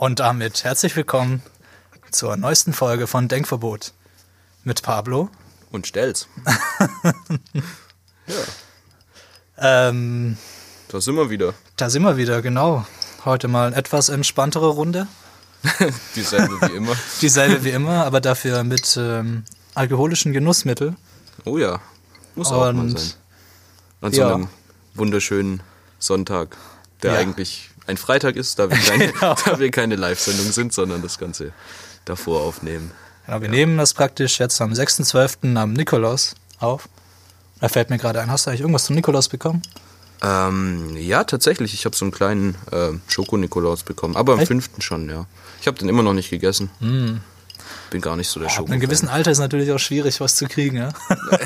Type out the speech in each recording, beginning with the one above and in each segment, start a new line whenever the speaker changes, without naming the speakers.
Und
damit herzlich willkommen zur neuesten Folge von Denkverbot mit Pablo.
Und stell's.
Ähm,
Da sind wir wieder.
da sind wir wieder, genau. Heute mal eine etwas entspanntere Runde.
Dieselbe wie immer.
Dieselbe wie immer, aber dafür mit ähm, alkoholischen Genussmitteln.
Oh ja. Muss auch mal
Und-
sein. An so
ja.
einem wunderschönen Sonntag, der
Ja.
eigentlich ein Freitag ist, da wir keine,
Genau.
da wir keine Live-Sendung sind, sondern das Ganze davor aufnehmen.
Genau, wir nehmen das praktisch jetzt am 6.12. am Nikolaus auf. Da fällt mir gerade ein, hast du eigentlich irgendwas zum Nikolaus bekommen?
Ähm, ja, tatsächlich. Ich habe so einen kleinen äh, Schoko-Nikolaus bekommen. Aber am
Echt?
fünften schon, ja. Ich habe den immer noch nicht gegessen. Bin gar nicht so der
Ab
Schoko.
einem gewissen Alter ist natürlich auch schwierig, was zu kriegen. Ja?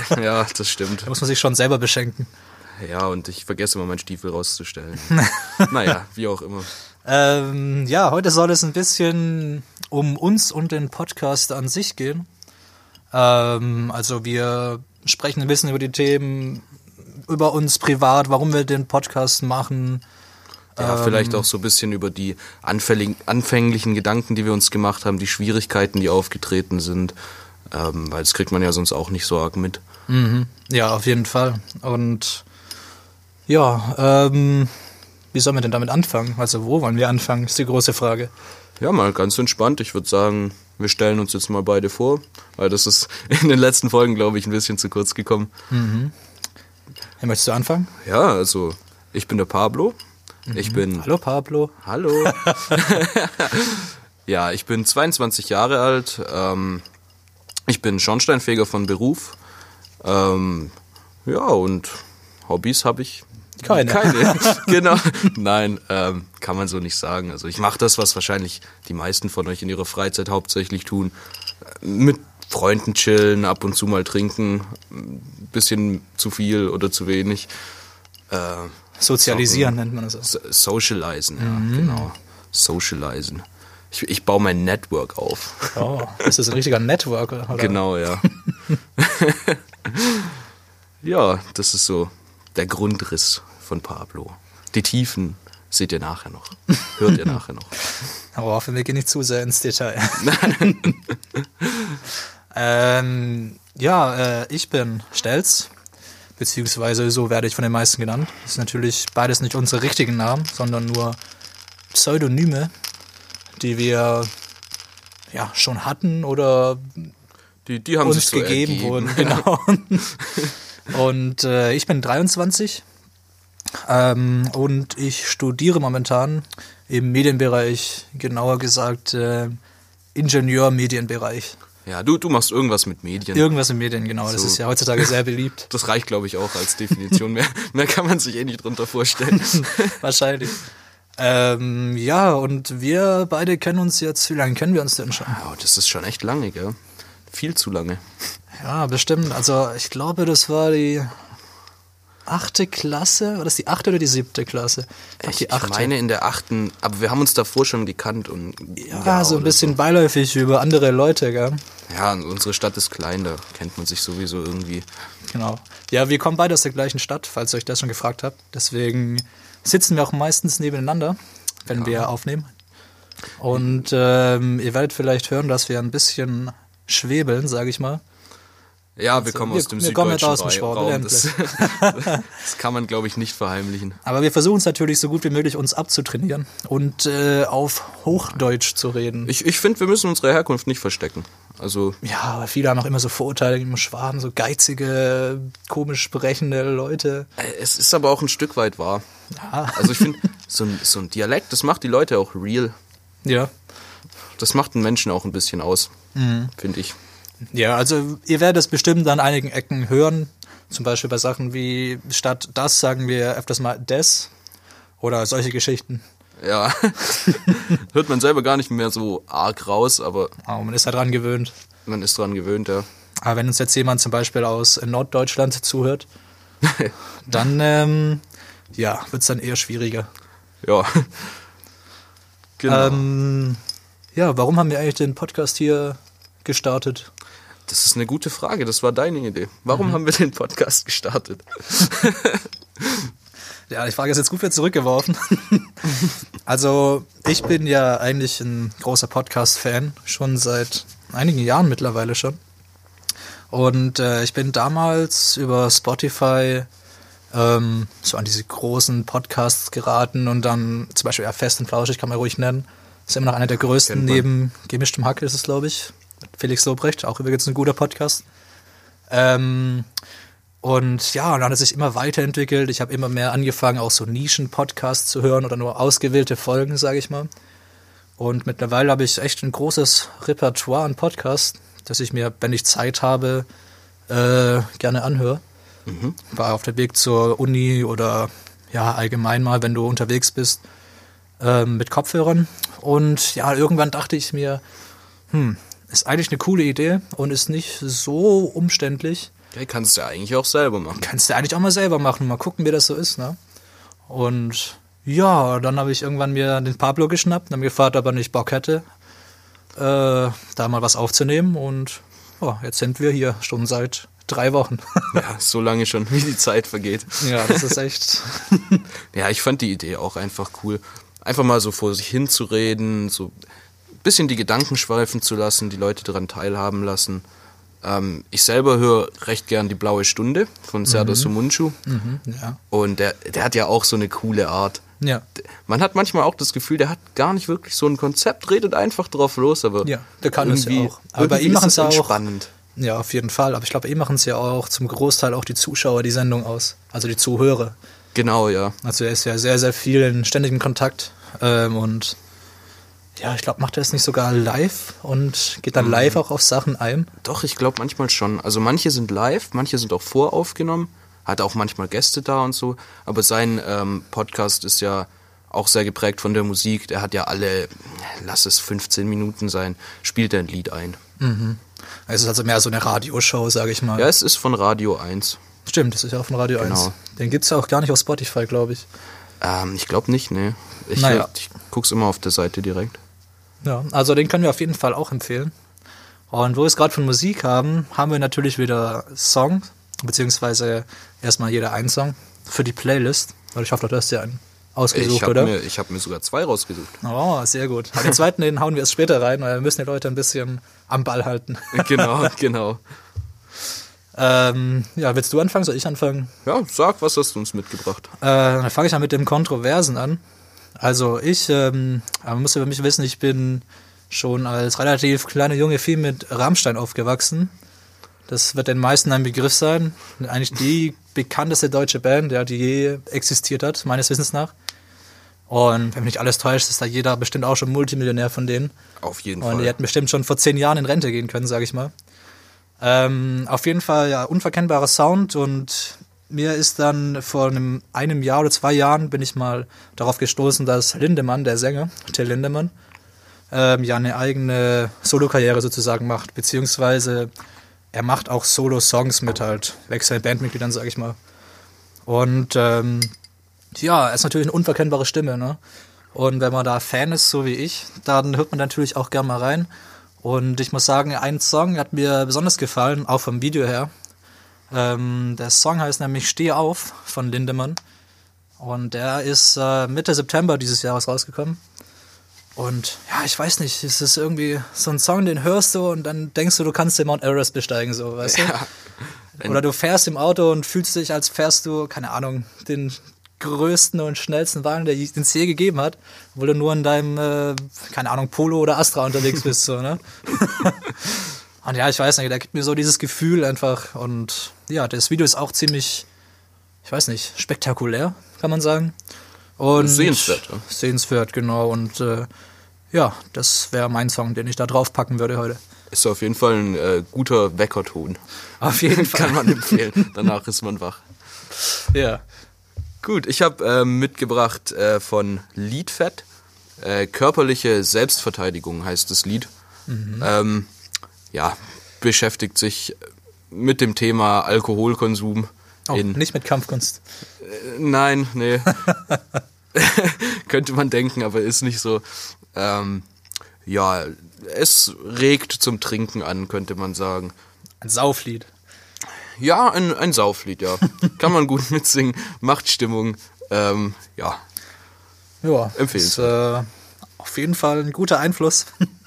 Da
Ja, das stimmt.
muss man sich schon selber beschenken.
Ja, und ich vergesse immer meinen Stiefel rauszustellen. naja, wie auch immer.
Ähm, ja, heute soll es ein bisschen um uns und den Podcast an sich gehen. Ähm, also wir sprechen ein bisschen über die Themen, über uns privat, warum wir den Podcast machen.
Ja,
Ähm.
vielleicht auch so ein bisschen über die anfänglichen Gedanken, die wir uns gemacht haben, die Schwierigkeiten, die aufgetreten sind. Ähm, weil das kriegt man ja sonst auch nicht so arg mit.
Ja, auf jeden Fall. Und ja, ähm, wie sollen wir denn damit anfangen? Also wo wollen wir anfangen, ist die große Frage.
Ja, mal ganz entspannt. Ich würde sagen, wir stellen uns jetzt mal beide vor, weil das ist in den letzten Folgen, glaube ich, ein bisschen zu kurz gekommen.
Hey, möchtest du anfangen?
Ja, also ich bin der Pablo. Ich bin
Hallo Pablo.
Hallo. ja, ich bin 22 Jahre alt. Ähm, ich bin Schornsteinfeger von Beruf. Ähm, ja, und Hobbys habe ich
Keine.
Keine. genau. Nein, ähm, kann man so nicht sagen. Also ich mache das, was wahrscheinlich die meisten von euch in ihrer Freizeit hauptsächlich tun. Mit Freunden chillen, ab und zu mal trinken, ein bisschen zu viel oder zu wenig. Äh,
Sozialisieren nennt man das. auch.
So- Socializen, ja, genau. Socializen. Ich, ich baue mein Network auf.
Oh, ist das ein richtiger Networker? Oder?
Genau, ja. ja, das ist so der Grundriss von Pablo. Die Tiefen seht ihr nachher noch. Hört ihr nachher noch.
Aber hoffen wir gehen nicht zu sehr ins Detail. ähm, ja, äh, ich bin Stelz, beziehungsweise so werde ich von den meisten genannt. Das ist natürlich beides nicht unsere richtigen Namen, sondern nur Pseudonyme, die wir ja schon hatten oder
Die, die haben
uns gegeben
ergeben.
wurden. Genau. Und äh, ich bin 23 ähm, und ich studiere momentan im Medienbereich, genauer gesagt äh, Ingenieur-Medienbereich.
Ja, du, du machst irgendwas mit Medien.
Irgendwas im Medien, genau. Das
So.
ist ja heutzutage sehr beliebt.
das reicht, glaube ich, auch als Definition. mehr, mehr kann man sich eh nicht drunter vorstellen.
Wahrscheinlich. Ähm, ja, und wir beide kennen uns jetzt, wie lange kennen wir uns denn schon?
Oh, das ist schon echt lange, gell? Viel zu lange.
Ja, bestimmt. Also ich glaube, das war die achte Klasse. War das die achte oder die siebte Klasse? glaub,
Ich,
die
ich
achte.
meine in der achten, aber wir haben uns davor schon gekannt und
ja, so ein bisschen beiläufig über andere Leute, gell?
Ja, unsere Stadt ist klein, da kennt man sich sowieso irgendwie.
Genau. Ja, wir kommen beide aus der gleichen Stadt, falls ihr euch das schon gefragt habt. Deswegen sitzen wir auch meistens nebeneinander, wenn wir aufnehmen. Und ähm, ihr werdet vielleicht hören, dass wir ein bisschen schwebeln, sage ich mal.
Ja, wir kommen
wir-
aus dem
wir kommen nicht
süddeutschen
aus dem. Schwabenland.
Das, das kann man, glaube ich, nicht verheimlichen.
Aber wir versuchen es natürlich so gut wie möglich, uns abzutrainieren und äh, auf Hochdeutsch zu reden.
Ich, ich finde, wir müssen unsere Herkunft nicht verstecken. Also,
ja, aber viele haben auch immer so Vorurteile gegen Schwaben, so geizige, komisch sprechende Leute.
äh, es ist aber auch ein Stück weit wahr.
Ja.
Also ich finde, so ein, so ein Dialekt, das macht die Leute auch real.
Ja.
Das macht einen Menschen auch ein bisschen aus,
Mhm.
finde ich.
Ja, also ihr werdet es bestimmt an einigen Ecken hören. Zum Beispiel bei Sachen wie statt das sagen wir öfters mal des oder solche Geschichten.
Ja, hört man selber gar nicht mehr so arg raus, aber
Aber man ist ja dran gewöhnt.
man ist dran gewöhnt, ja.
Aber wenn uns jetzt jemand zum Beispiel aus Norddeutschland zuhört, dann ähm, ja, wird es dann eher schwieriger.
Ja. genau.
Ähm, ja, warum haben wir eigentlich den Podcast hier gestartet?
Das ist eine gute Frage. Das war deine Idee. Warum haben wir den Podcast gestartet?
Ja, die Frage ist jetzt gut wieder zurückgeworfen. also, ich bin ja eigentlich ein großer Podcast-Fan, schon seit einigen Jahren mittlerweile schon. Und äh, ich bin damals über Spotify ähm, so an diese großen Podcasts geraten und dann zum Beispiel ja, Fest und Flauschig kann man ruhig nennen. Ist immer noch einer der größten,
Kennt man.
neben Gemischtem Hack ist es, glaube ich. Felix Lobrecht, auch übrigens ein guter Podcast. Ähm, und ja, und dann hat es sich immer weiterentwickelt. Ich habe immer mehr angefangen, auch so Nischen-Podcasts zu hören oder nur ausgewählte Folgen, sage ich mal. Und mittlerweile habe ich echt ein großes Repertoire an Podcasts, das ich mir, wenn ich Zeit habe, äh, gerne anhöre. War auf dem Weg zur Uni oder ja, allgemein mal, wenn du unterwegs bist, ähm, mit Kopfhörern. Und ja, irgendwann dachte ich mir, hm, ist eigentlich eine coole Idee und ist nicht so umständlich
Ja, kannst du ja eigentlich auch selber machen.
kannst du eigentlich auch mal selber machen. Mal gucken, wie das so ist, ne? Und ja, dann habe ich irgendwann mir den Pablo geschnappt habe gefragt, ob er nicht Bock hätte, äh, da mal was aufzunehmen. Und ja, jetzt sind wir hier schon seit drei Wochen.
Ja, so lange schon, wie die Zeit vergeht.
ja, das ist echt.
Ja, ich fand die Idee auch einfach cool. Einfach mal so vor sich hinzureden, so bisschen die Gedanken schweifen zu lassen, die Leute daran teilhaben lassen. Ähm, ich selber höre recht gern die Blaue Stunde von Serdar Sumunchu.
ja.
Und der, der hat ja auch so eine coole Art.
Ja.
Man hat manchmal auch das Gefühl, der hat gar nicht wirklich so ein Konzept, redet einfach drauf los, aber
Ja, der kann das ja auch. Aber bei ihm machen
es
auch-
entspannend.
Ja, auf jeden Fall. Aber ich glaube, ihm machen es ja auch zum Großteil auch die Zuschauer die Sendung aus. Also die Zuhörer.
Genau, ja.
Also er ist ja sehr, sehr viel in ständigem Kontakt. Ähm, und ja, ich glaube, macht er es nicht sogar live und geht dann live auch auf Sachen ein.
Doch, ich glaube manchmal schon. Also manche sind live, manche sind auch voraufgenommen, hat auch manchmal Gäste da und so. Aber sein ähm, Podcast ist ja auch sehr geprägt von der Musik. Der hat ja alle, lass es 15 Minuten sein, spielt er ein Lied ein.
Es ist also mehr so eine Radioshow, sage ich mal.
Ja, es ist von Radio 1.
Stimmt, das ist ja auch von Radio
Genau.
1. Den gibt es ja auch gar nicht auf Spotify, glaube ich.
Ähm, ich glaube nicht, nee. Ich,
Naja.
ich guck's immer auf der Seite direkt.
Ja, also den können wir auf jeden Fall auch empfehlen. Und wo wir es gerade von Musik haben, haben wir natürlich wieder Songs, beziehungsweise erstmal jeder einen Song für die Playlist. Weil ich hoffe, du hast ja einen ausgesucht,
Ich habe
oder?
mir, ich hab mir sogar zwei rausgesucht.
Oh, sehr gut. Aber den zweiten, den hauen wir erst später rein, weil wir müssen die Leute ein bisschen am Ball halten.
genau, genau.
ähm, ja, willst du anfangen? Soll ich anfangen?
Ja, sag, was hast du uns mitgebracht?
Äh, dann fange ich mal mit dem Kontroversen an. Also ich, ähm, man muss über mich wissen, ich bin schon als relativ kleiner Junge viel mit Rammstein aufgewachsen. Das wird den meisten ein Begriff sein. Eigentlich die bekannteste deutsche Band, ja, die je existiert hat, meines Wissens nach. Und wenn mich nicht alles täuscht, ist da jeder bestimmt auch schon Multimillionär von denen.
Auf jeden
Und die
Fall.
hätten bestimmt schon vor zehn Jahren in Rente gehen können, sage ich mal. Ähm, auf jeden Fall ja unverkennbarer Sound und mir ist dann vor einem, einem Jahr oder zwei Jahren bin ich mal darauf gestoßen, dass Lindemann, der Sänger, Till Lindemann, ähm, ja eine eigene Solokarriere sozusagen macht, beziehungsweise er macht auch Solo-Songs mit halt wechselnden Bandmitgliedern, sag ich mal. Und ähm, ja, er ist natürlich eine unverkennbare Stimme, ne? Und wenn man da Fan ist, so wie ich, dann hört man natürlich auch gern mal rein. Und ich muss sagen, ein Song hat mir besonders gefallen, auch vom Video her. Ähm, der Song heißt nämlich Steh auf von Lindemann. Und der ist äh, Mitte September dieses Jahres rausgekommen. Und ja, ich weiß nicht, es ist irgendwie so ein Song, den hörst du und dann denkst du, du kannst den Mount Everest besteigen, so, weißt du? Oder du fährst im Auto und fühlst dich, als fährst du, keine Ahnung, den größten und schnellsten Wagen, der es je gegeben hat, obwohl du nur in deinem, äh, keine Ahnung, Polo oder Astra unterwegs bist, so, ne? und ja, ich weiß nicht, der gibt mir so dieses Gefühl einfach und ja, das Video ist auch ziemlich, ich weiß nicht, spektakulär, kann man sagen. Und
Sehenswert, ja.
Sehenswert, genau. Und äh, ja, das wäre mein Song, den ich da drauf packen würde heute.
Ist auf jeden Fall ein äh, guter Weckerton.
Auf jeden Fall.
Kann man empfehlen. Danach ist man wach.
Ja.
Gut, ich habe ähm, mitgebracht äh, von Liedfett. Äh, körperliche Selbstverteidigung heißt das Lied. Ähm, ja, beschäftigt sich mit dem Thema Alkoholkonsum
Oh, nicht mit Kampfkunst.
Nein, nee. Könnte man denken, aber ist nicht so. Ähm, ja, es regt zum Trinken an, könnte man sagen.
Ein Sauflied.
Ja, ein, ein Sauflied, ja. Kann man gut mitsingen, macht Stimmung. Ähm, ja,
Ja,
Empfehlenswert.
Ist, äh, auf jeden Fall ein guter Einfluss.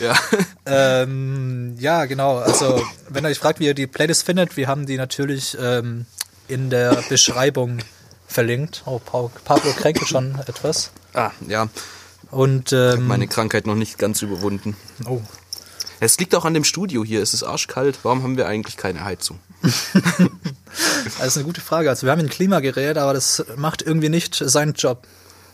ja.
ähm, ja, genau. Also, wenn ihr euch fragt, wie ihr die Playlist findet, wir haben die natürlich ähm, in der Beschreibung verlinkt. Oh, Pablo kränkelt schon etwas.
Ah, ja,
Und ähm,
meine Krankheit noch nicht ganz überwunden.
oh,
Es liegt auch an dem Studio hier, es ist arschkalt. Warum haben wir eigentlich keine Heizung?
das ist eine gute Frage. Also wir haben ein Klimagerät, aber das macht irgendwie nicht seinen Job.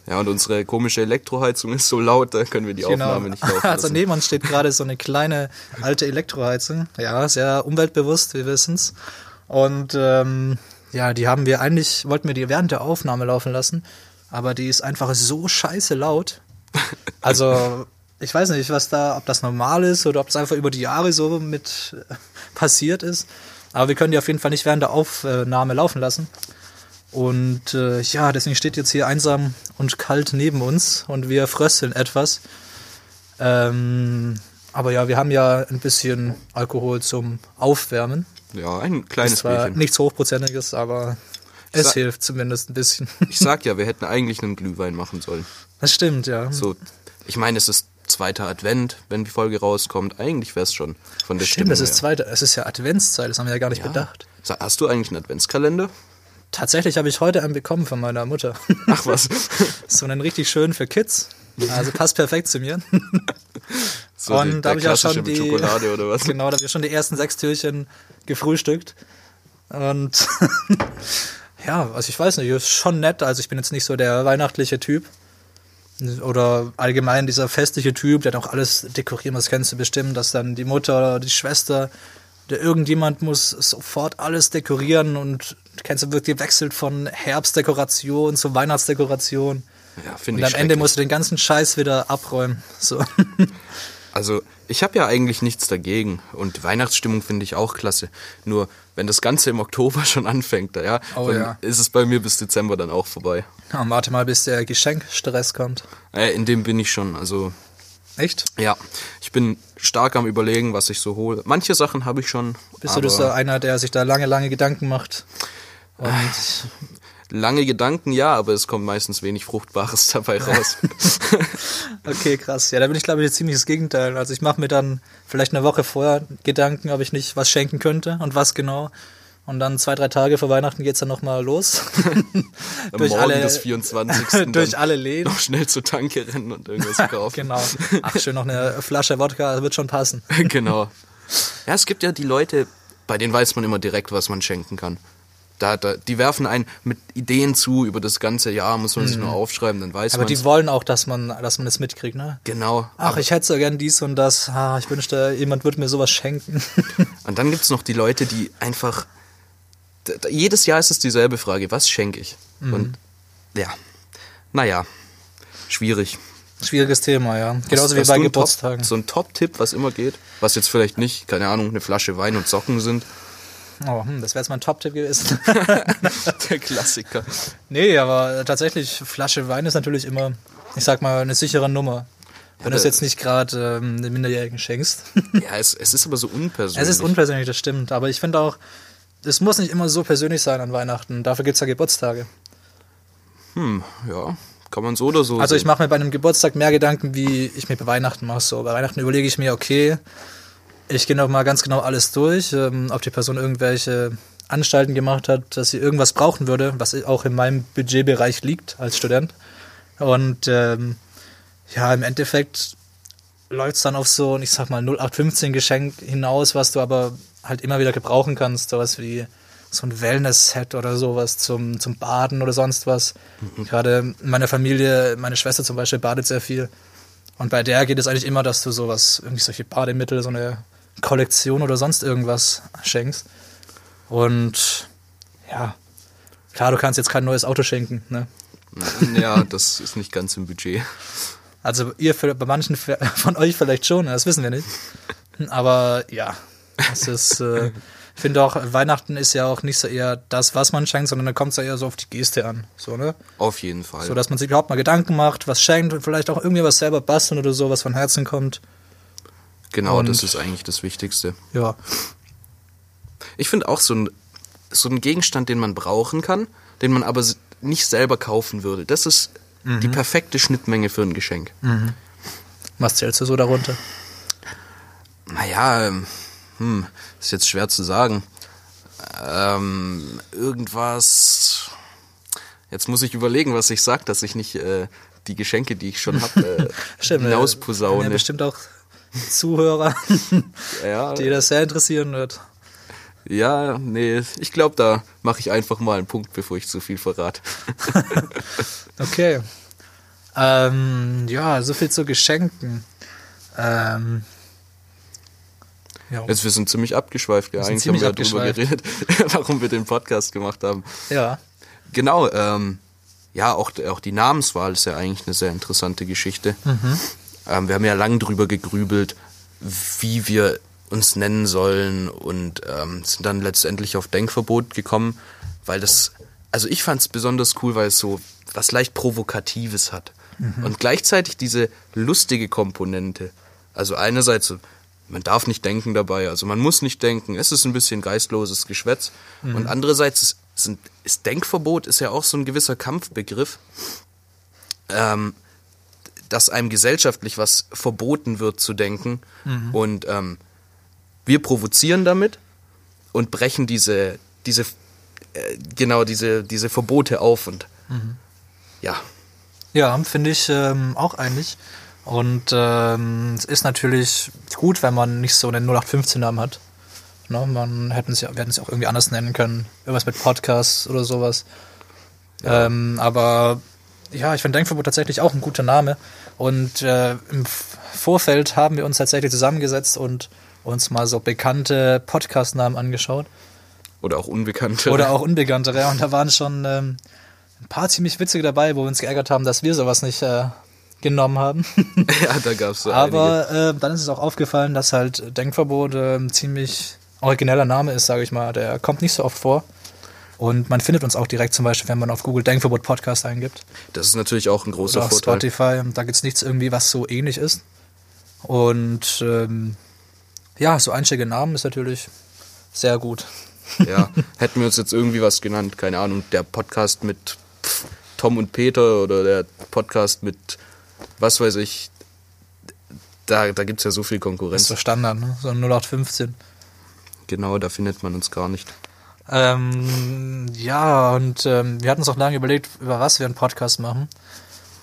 Ja, und unsere komische Elektroheizung ist so laut, da können wir die Aufnahme nicht laufen
Also
lassen.
neben uns steht gerade so eine kleine alte Elektroheizung. Ja, sehr umweltbewusst, wir wissen's. Und ähm, ja, die haben wir eigentlich, wollten wir die während der Aufnahme laufen lassen, aber die ist einfach so scheiße laut. Also, ich weiß nicht, was da, ob das normal ist oder ob das einfach über die Jahre so mit äh, passiert ist. Aber wir können die auf jeden Fall nicht während der Aufnahme laufen lassen. Und äh, ja, deswegen steht jetzt hier einsam und kalt neben uns und wir frösteln etwas. Ähm, aber ja, wir haben ja ein bisschen Alkohol zum Aufwärmen.
Ja, ein
Ist
kleines
zwar
Bierchen.
nichts Hochprozentiges, aber es hilft zumindest ein bisschen.
Ich sag ja, wir hätten eigentlich einen Glühwein machen sollen.
Das stimmt, ja.
So, ich meine, es ist zweiter Advent, wenn die Folge rauskommt. Eigentlich wäre es schon von der
Stimmt, das ist
Stimmung
zweite, es ist ja Adventszeit, das haben wir ja gar nicht
her.
bedacht.
Hast du eigentlich einen Adventskalender?
Tatsächlich habe ich heute einen bekommen von meiner Mutter.
Ach was.
so einen richtig schön für Kids. Also passt perfekt zu mir.
So
Und
die-
da habe ich auch schon die
Schokolade oder was?
Genau, da habe ich schon die ersten sechs Türchen gefrühstückt. Und ja, also ich weiß nicht, ist schon nett. Also ich bin jetzt nicht so der weihnachtliche Typ. Oder allgemein dieser festliche Typ, der auch alles dekorieren, das kennst du bestimmt, dass dann die Mutter oder die Schwester oder irgendjemand muss sofort alles dekorieren und kennst du wirklich wechselt von Herbstdekoration zu Weihnachtsdekoration.
Ja, finde
Und
ich
am Ende musst du den ganzen Scheiß wieder abräumen. So.
Also, ich habe ja eigentlich nichts dagegen. Und Weihnachtsstimmung finde ich auch klasse. Nur, wenn das Ganze im Oktober schon anfängt, ja,
Oh
dann
ja.
ist es bei mir bis Dezember dann auch vorbei.
Ja, warte mal, bis der Geschenkstress kommt.
Äh, in dem bin ich schon. Also,
Echt?
ja, ich bin stark am Überlegen, was ich so hole. Manche Sachen habe ich schon.
Bist du so einer, der sich da lange, lange Gedanken macht? Und
lange Gedanken, ja, aber es kommt meistens wenig Fruchtbares dabei raus.
okay, krass. Ja, da bin ich, glaube ich, jetzt ziemlich das Gegenteil. Also ich mache mir dann vielleicht eine Woche vorher Gedanken, ob ich nicht was schenken könnte und was genau. Und dann zwei, drei Tage vor Weihnachten geht's dann nochmal los.
Am
durch
Morgen
alle,
des 24.
durch alle Läden.
noch schnell zur Tanke rennen und irgendwas kaufen.
Genau. Ach, schön noch eine Flasche Wodka, das wird schon passen.
genau. Ja, es gibt ja die Leute, bei denen weiß man immer direkt, was man schenken kann. Da, da, die werfen einen mit Ideen zu über das ganze Jahr, muss man sich nur aufschreiben, dann weiß
Mhm. Aber
man
die wollen auch, dass man, dass man es mitkriegt, ne?
Genau.
Ach, ich hätte so gern dies und das. Ah, ich wünschte, jemand würde mir sowas schenken.
Und dann gibt's noch die Leute, die einfach. Jedes Jahr ist es dieselbe Frage, was schenke ich?
Mhm.
Und ja, naja, schwierig.
Schwieriges Thema, ja. Genauso wie
Hast
bei Geburtstagen.
Top, so ein Top-Tipp, was immer geht, was jetzt vielleicht nicht, keine Ahnung, eine Flasche Wein und Socken sind.
Oh, hm, das wäre jetzt mein Top-Tipp gewesen.
Der Klassiker.
nee, aber tatsächlich, Flasche Wein ist natürlich immer, ich sag mal, eine sichere Nummer. Wenn du es jetzt nicht gerade ähm, den Minderjährigen schenkst.
Ja, es, es ist aber so unpersönlich.
es ist unpersönlich, das stimmt. Aber ich finde auch, es muss nicht immer so persönlich sein an Weihnachten. Dafür gibt's ja Geburtstage.
Ja, kann man so oder so
Also ich mache mir bei einem Geburtstag mehr Gedanken, wie ich mir bei Weihnachten mache. So, bei Weihnachten überlege ich mir, okay, ich gehe noch mal ganz genau alles durch, ähm, ob die Person irgendwelche Anstalten gemacht hat, dass sie irgendwas brauchen würde, was auch in meinem Budgetbereich liegt als Student. Und ähm, ja, im Endeffekt läuft es dann auf so, ich sag mal, 0815 Geschenk hinaus, was du aber halt immer wieder gebrauchen kannst. Sowas wie so ein Wellness-Set oder sowas zum, zum Baden oder sonst was. Gerade in meiner Familie, meine Schwester zum Beispiel badet sehr viel. Und bei der geht es eigentlich immer, dass du sowas, irgendwie solche Bademittel, so eine Kollektion oder sonst irgendwas schenkst. Und ja, klar, du kannst jetzt kein neues Auto schenken, ne?
Ja, das ist nicht ganz im Budget.
Also ihr, bei manchen von euch vielleicht schon, das wissen wir nicht. Aber ja, Das ist, äh, ich finde auch, Weihnachten ist ja auch nicht so eher das, was man schenkt, sondern da kommt es ja eher so auf die Geste an. So, ne?
Auf jeden Fall.
So, dass man sich überhaupt mal Gedanken macht, was schenkt und vielleicht auch irgendwie was selber basteln oder so, was von Herzen kommt.
Genau,
und-
das ist eigentlich das Wichtigste.
Ja.
Ich finde auch so ein, so ein Gegenstand, den man brauchen kann, den man aber nicht selber kaufen würde. Das ist die perfekte Schnittmenge für ein Geschenk.
Was zählst du so darunter?
Naja, ähm, hm, ist jetzt schwer zu sagen. Ähm, irgendwas. Jetzt muss ich überlegen, was ich sag, dass ich nicht äh, die Geschenke, die ich schon habe, äh,
Stimmt, äh,
hinausposaune.
Ja, bestimmt auch Zuhörer,
Ja,
die das sehr interessieren wird.
ja, nee, ich glaube, da mache ich einfach mal einen Punkt, bevor ich zu viel verrate.
Okay. Ähm, ja, so viel zu Geschenken. Ähm, ja.
Jetzt, wir sind ziemlich abgeschweift, ja. Eigentlich haben wir darüber geredet, warum wir den Podcast gemacht haben.
ja.
Genau, ähm, ja, auch, auch die Namenswahl ist ja eigentlich eine sehr interessante Geschichte. Ähm, wir haben ja lange drüber gegrübelt, wie wir uns nennen sollen und ähm, sind dann letztendlich auf Denkverbot gekommen, weil das, also ich fand es besonders cool, weil es so was leicht Provokatives hat. Und gleichzeitig diese lustige Komponente. Also einerseits, man darf nicht denken dabei, also man muss nicht denken, es ist ein bisschen geistloses Geschwätz. Und andererseits ist Denkverbot ist ja auch so ein gewisser Kampfbegriff, ähm, dass einem gesellschaftlich was verboten wird zu denken. Und ähm, wir provozieren damit und brechen diese, diese, äh, genau diese, diese Verbote auf und ja,
Ja, finde ich ähm, auch eigentlich. Und ähm, es ist natürlich gut, wenn man nicht so einen 0815-Namen hat. Ne? Man hätten es ja, wir hätten es ja auch irgendwie anders nennen können. Irgendwas mit Podcasts oder sowas. Ähm, aber ja, ich finde Denkverbot tatsächlich auch ein guter Name. Und äh, im Vorfeld haben wir uns tatsächlich zusammengesetzt und uns mal so bekannte Podcast-Namen angeschaut.
oder auch Unbekannte.
Oder auch unbekanntere. Und da waren schon ähm, ein paar ziemlich witzige dabei, wo wir uns geärgert haben, dass wir sowas nicht äh, genommen haben.
ja, da gab es so.
Aber äh, dann ist es auch aufgefallen, dass halt Denkverbot äh, ein ziemlich origineller Name ist, sage ich mal. Der kommt nicht so oft vor. Und man findet uns auch direkt zum Beispiel, wenn man auf Google Denkverbot Podcast eingibt.
Das ist natürlich auch ein großer
Oder auf
Vorteil.
Spotify. Da gibt es nichts irgendwie, was so ähnlich ist. Und ähm, ja, so einschlägige Namen ist natürlich sehr gut.
Ja, hätten wir uns jetzt irgendwie was genannt, keine Ahnung, der Podcast mit pff, Tom und Peter oder der Podcast mit was weiß ich, da, da gibt es ja so viel
Das ist
Konkurrenz.
so Standard, ne? so ein 0815.
Genau, da findet man uns gar nicht.
Ähm, ja, und ähm, wir hatten uns auch lange überlegt, über was wir einen Podcast machen.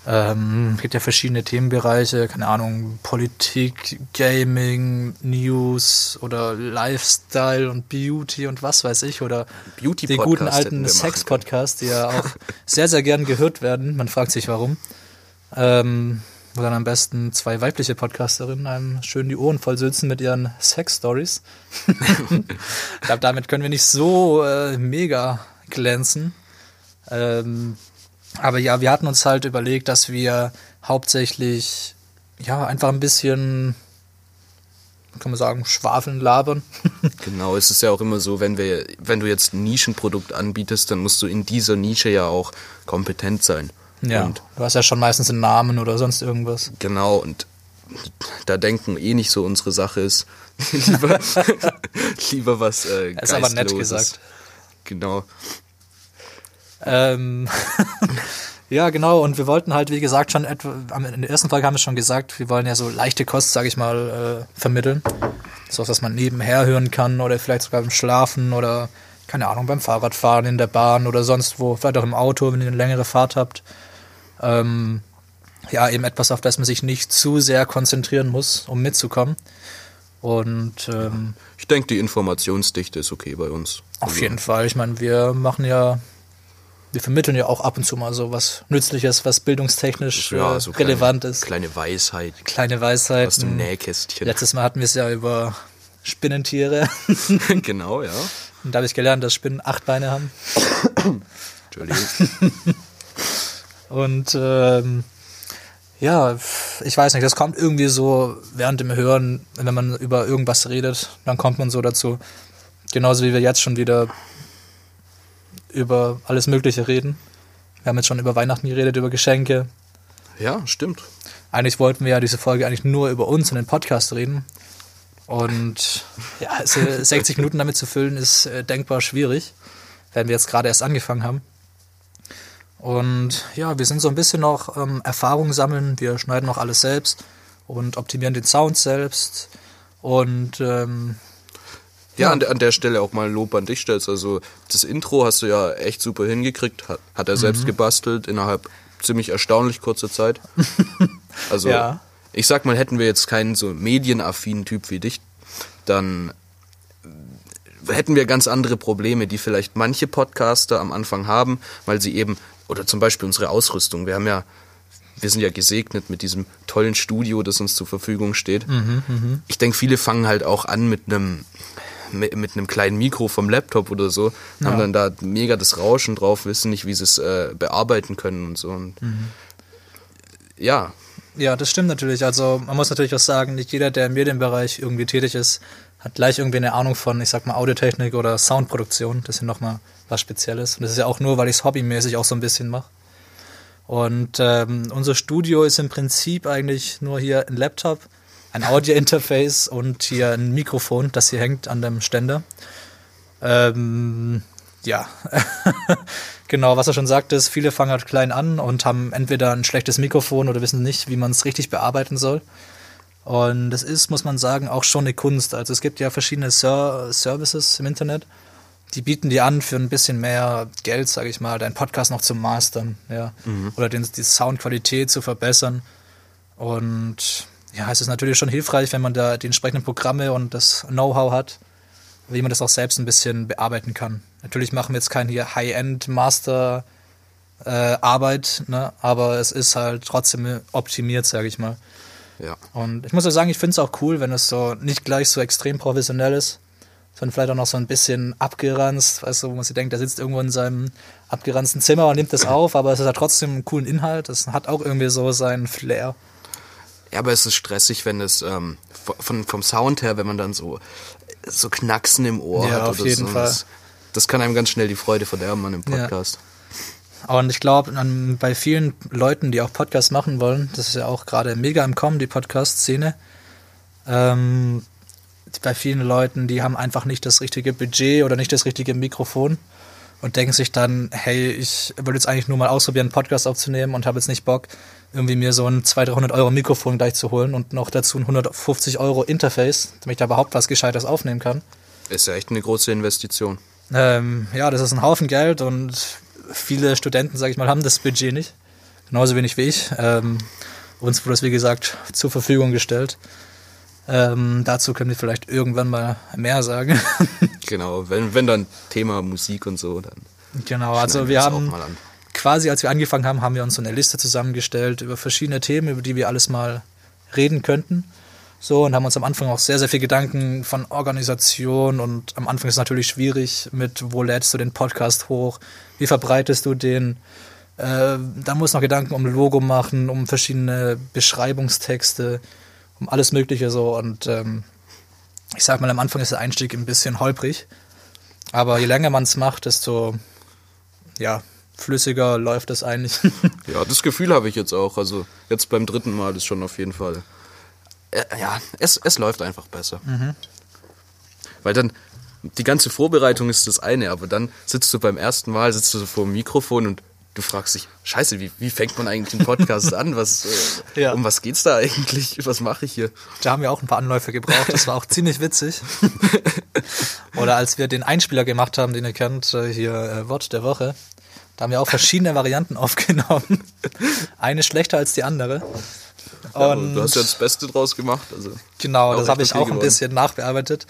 Ähm, gibt ja verschiedene Themenbereiche, keine Ahnung, Politik, Gaming, News oder Lifestyle und Beauty und was weiß ich oder
Beauty
die
Podcast
guten alten Sex-Podcasts, die ja auch sehr, sehr gern gehört werden. Man fragt sich warum. Ähm, wo dann am besten zwei weibliche Podcasterinnen einem schön die Ohren voll sitzen mit ihren Sex-Stories. ich glaube, damit können wir nicht so äh, mega glänzen. Ähm, aber ja, wir hatten uns halt überlegt, dass wir hauptsächlich ja einfach ein bisschen, kann man sagen, schwafeln, labern.
Genau, es ist ja auch immer so, wenn wir, wenn du jetzt ein Nischenprodukt anbietest, dann musst du in dieser Nische ja auch kompetent sein.
Ja,
Und
du hast ja schon meistens einen Namen oder sonst irgendwas.
genau, und da denken eh nicht so unsere Sache ist. lieber, lieber was äh,
Ist aber nett gesagt.
Genau.
Ähm, ja, genau. Und wir wollten halt, wie gesagt, schon etwa, in der ersten Folge haben wir schon gesagt, wir wollen ja so leichte Kost, sage ich mal, äh, vermitteln. So was man nebenher hören kann oder vielleicht sogar beim Schlafen oder, keine Ahnung, beim Fahrradfahren, in der Bahn oder sonst wo, vielleicht auch im Auto, wenn ihr eine längere Fahrt habt. Ähm, ja, eben etwas, auf das man sich nicht zu sehr konzentrieren muss, um mitzukommen. Und ähm,
Ich denke, die Informationsdichte ist okay bei uns.
auf jeden Fall. Ich meine, wir machen ja, wir vermitteln ja auch ab und zu mal so was Nützliches, was bildungstechnisch
Ja,
äh,
so kleine,
relevant ist.
Kleine Weisheit
Kleine
aus dem. Nähkästchen.
Letztes Mal hatten wir es ja über Spinnentiere.
genau, ja.
Und da habe ich gelernt, dass Spinnen acht Beine haben.
Entschuldigung.
Und ähm, ja, ich weiß nicht, das kommt irgendwie so während dem Hören, wenn man über irgendwas redet, dann kommt man so dazu. Genauso wie wir jetzt schon wieder über alles Mögliche reden. Wir haben jetzt schon über Weihnachten geredet, über Geschenke.
Ja, stimmt.
Eigentlich wollten wir ja diese Folge eigentlich nur über uns und den Podcast reden. Und ja, also 60 Minuten damit zu füllen, ist äh, denkbar schwierig, wenn wir jetzt gerade erst angefangen haben. Und ja, wir sind so ein bisschen noch ähm, Erfahrung sammeln. Wir schneiden noch alles selbst und optimieren den Sound selbst. Und ähm,
Ja, An, der, an der Stelle auch mal ein Lob an dich stellst. Also das Intro hast du ja echt super hingekriegt. Hat, hat er
Mhm.
selbst gebastelt innerhalb ziemlich erstaunlich kurzer Zeit. Also
Ja.
ich sag mal, hätten wir jetzt keinen so medienaffinen Typ wie dich, dann hätten wir ganz andere Probleme, die vielleicht manche Podcaster am Anfang haben, weil sie eben, oder zum Beispiel unsere Ausrüstung, wir haben ja, wir sind ja gesegnet mit diesem tollen Studio, das uns zur Verfügung steht. Ich denke, viele fangen halt auch an mit einem mit, mit einem kleinen Mikro vom Laptop oder so, haben
Ja.
dann da mega das Rauschen drauf, wissen nicht, wie sie es äh, bearbeiten können und so. Und Ja,
Ja, das stimmt natürlich. Also man muss natürlich auch sagen, nicht jeder, der im Medienbereich irgendwie tätig ist, hat gleich irgendwie eine Ahnung von, ich sag mal, Audiotechnik oder Soundproduktion. Das ist ja nochmal was Spezielles. Und das ist ja auch nur, weil ich es hobbymäßig auch so ein bisschen mache. Und ähm, unser Studio ist im Prinzip eigentlich nur hier ein Laptop, ein Audio-Interface und hier ein Mikrofon, das hier hängt an dem Ständer. Ähm, ja, genau, was er schon sagte, ist, viele fangen halt klein an und haben entweder ein schlechtes Mikrofon oder wissen nicht, wie man es richtig bearbeiten soll. Und das ist, muss man sagen, auch schon eine Kunst. Also es gibt ja verschiedene Ser Services im Internet, die bieten dir an, für ein bisschen mehr Geld, sage ich mal, deinen Podcast noch zu mastern, ja, oder den, die Soundqualität zu verbessern. Und ja, es ist natürlich schon hilfreich, wenn man da die entsprechenden Programme und das Know-how hat, wie man das auch selbst ein bisschen bearbeiten kann. Natürlich machen wir jetzt kein hier High-End-Master äh, Arbeit, ne? aber es ist halt trotzdem optimiert, sage ich mal.
Ja.
Und ich muss ja sagen, ich finde es auch cool, wenn es so nicht gleich so extrem professionell ist, sondern vielleicht auch noch so ein bisschen abgeranzt, weißt du, wo man sich denkt, der sitzt irgendwo in seinem abgeranzten Zimmer und nimmt das auf, aber es hat trotzdem einen coolen Inhalt, es hat auch irgendwie so seinen Flair.
Ja, aber es ist stressig, wenn es ähm, von, vom Sound her, wenn man dann so, so Knacksen im Ohr
Ja,
hat.
auf
oder
jeden
so.
Fall.
Das, das kann einem ganz schnell die Freude verderben an dem
Ja. Und ich glaube, bei vielen Leuten, die auch Podcasts machen wollen, das ist ja auch gerade mega im Kommen, die Podcast-Szene, ähm, bei vielen Leuten, die haben einfach nicht das richtige Budget oder nicht das richtige Mikrofon und denken sich dann, hey, ich würde jetzt eigentlich nur mal ausprobieren, einen Podcast aufzunehmen und habe jetzt nicht Bock, irgendwie mir so ein 200, 300 Euro Mikrofon gleich zu holen und noch dazu ein 150 Euro Interface, damit ich da überhaupt was Gescheites aufnehmen kann.
Ist ja echt eine große Investition.
Ähm, ja, das ist ein Haufen Geld und viele Studenten, sage ich mal, haben das Budget nicht. Genauso wenig wie ich. Ähm, uns wurde das, wie gesagt, zur Verfügung gestellt. Ähm, dazu können wir vielleicht irgendwann mal mehr sagen.
Genau, wenn, wenn dann Thema Musik und so, dann
genau, also wir haben quasi, als wir angefangen haben, haben wir uns so eine Liste zusammengestellt über verschiedene Themen, über die wir alles mal reden könnten. So, und haben uns am Anfang auch sehr, sehr viel Gedanken von Organisation und am Anfang ist es natürlich schwierig mit, wo lädst du den Podcast hoch, wie verbreitest du den, äh, da muss noch Gedanken um Logo machen, um verschiedene Beschreibungstexte, um alles Mögliche so und ähm, ich sag mal, am Anfang ist der Einstieg ein bisschen holprig, aber je länger man es macht, desto ja, flüssiger läuft das eigentlich.
Ja, das Gefühl habe ich jetzt auch. Also jetzt beim dritten Mal ist schon auf jeden Fall. Äh, ja, es, es läuft einfach besser.
Mhm.
Weil dann, die ganze Vorbereitung ist das eine, aber dann sitzt du beim ersten Mal, sitzt du so vor dem Mikrofon und du fragst dich, scheiße, wie, wie fängt man eigentlich einen Podcast an? Was, äh,
Ja.
Um was geht's da eigentlich? Was mache ich hier?
Da haben wir auch ein paar Anläufe gebraucht. Das war auch ziemlich witzig. Oder als wir den Einspieler gemacht haben, den ihr kennt, äh, hier äh, Wort der Woche, da haben wir auch verschiedene Varianten aufgenommen. Eine schlechter als die andere. Und
du hast ja das Beste draus gemacht. Also.
genau, das habe ich auch ein
geworden.
bisschen nachbearbeitet.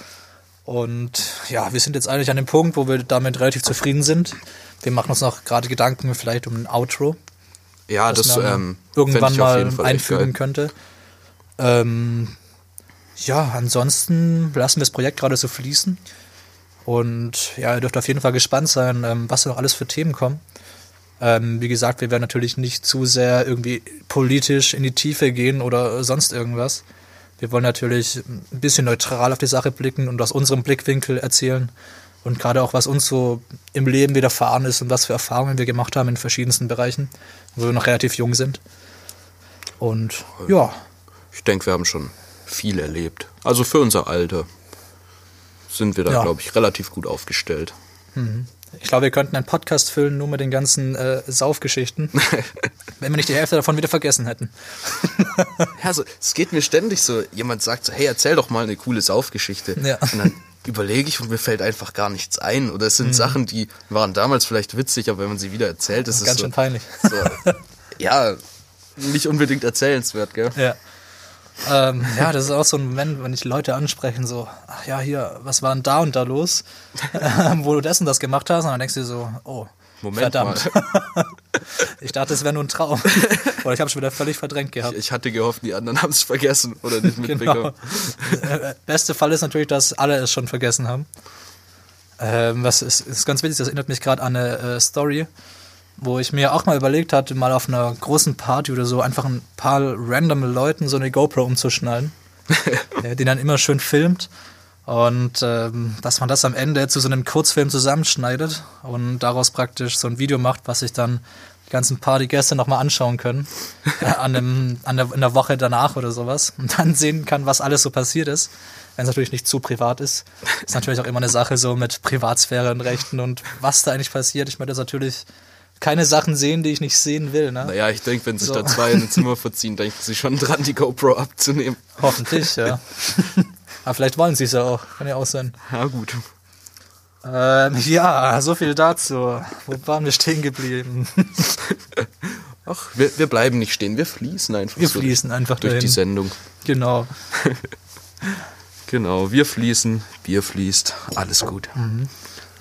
Und ja, wir sind jetzt eigentlich an dem Punkt, wo wir damit relativ zufrieden sind. Wir machen uns noch gerade Gedanken vielleicht um ein Outro.
Ja, das, ähm,
irgendwann mal einfügen könnte. Ähm, ja, ansonsten lassen wir das Projekt gerade so fließen. Und ja, ihr dürft auf jeden Fall gespannt sein, ähm, was noch alles für Themen kommen. Ähm, wie gesagt, wir werden natürlich nicht zu sehr irgendwie politisch in die Tiefe gehen oder sonst irgendwas. Wir wollen natürlich ein bisschen neutral auf die Sache blicken und aus unserem Blickwinkel erzählen. Und gerade auch, was uns so im Leben widerfahren ist und was für Erfahrungen wir gemacht haben in verschiedensten Bereichen, wo wir noch relativ jung sind. Und ja,
Ich denke, wir haben schon viel erlebt. Also für unser Alter sind wir da,
Ja.
glaube ich, relativ gut aufgestellt.
Ich glaube, wir könnten einen Podcast füllen nur mit den ganzen äh, Saufgeschichten, wenn wir nicht die Hälfte davon wieder vergessen hätten.
Ja, so, es geht mir ständig so, jemand sagt so, hey, erzähl doch mal eine coole Saufgeschichte.
Ja.
Und dann überlege ich und mir fällt einfach gar nichts ein. Oder es sind Sachen, die waren damals vielleicht witzig, aber wenn man sie wieder erzählt, ist es
Ganz
so,
schön peinlich.
so, ja, nicht unbedingt erzählenswert, gell?
Ja. Ähm, ja, das ist auch so ein Moment, wenn ich Leute ansprechen, so, ach ja, hier, was war denn da und da los, ähm, wo du das und das gemacht hast, und dann denkst du dir so, oh,
Moment
verdammt.
mal.
Ich dachte, es wäre nur ein Traum. Oder ich habe schon wieder völlig verdrängt gehabt.
Ich hatte gehofft, die anderen haben es vergessen oder nicht mitbekommen.
Genau. Beste Fall ist natürlich, dass alle es schon vergessen haben. Ähm, was ist, ist ganz witzig, das erinnert mich gerade an eine äh, Story, wo ich mir auch mal überlegt hatte, mal auf einer großen Party oder so einfach ein paar random Leuten so eine GoPro umzuschnallen, ja, die dann immer schön filmt und ähm, dass man das am Ende zu so einem Kurzfilm zusammenschneidet und daraus praktisch so ein Video macht, was sich dann die ganzen Partygäste nochmal anschauen können äh, an einem, an der, in der Woche danach oder sowas und dann sehen kann, was alles so passiert ist. Wenn es natürlich nicht zu privat ist. Ist natürlich auch immer eine Sache so mit Privatsphäre und Rechten und was da eigentlich passiert. Ich möchte jetzt natürlich keine Sachen sehen, die ich nicht sehen will. Ne?
Naja, ich denke, wenn sich
So.
da zwei in ein Zimmer verziehen, denken sie schon dran, die GoPro abzunehmen.
Hoffentlich, ja. Aber vielleicht wollen sie es ja auch. Kann ja auch sein.
Ja, gut.
Ähm, ja, so viel dazu. Wo waren wir stehen geblieben?
Ach, wir, wir bleiben nicht stehen, wir fließen einfach
Wir
so
fließen einfach
durch
dahin.
die Sendung.
Genau.
Genau, wir fließen, Bier fließt, alles gut.
Können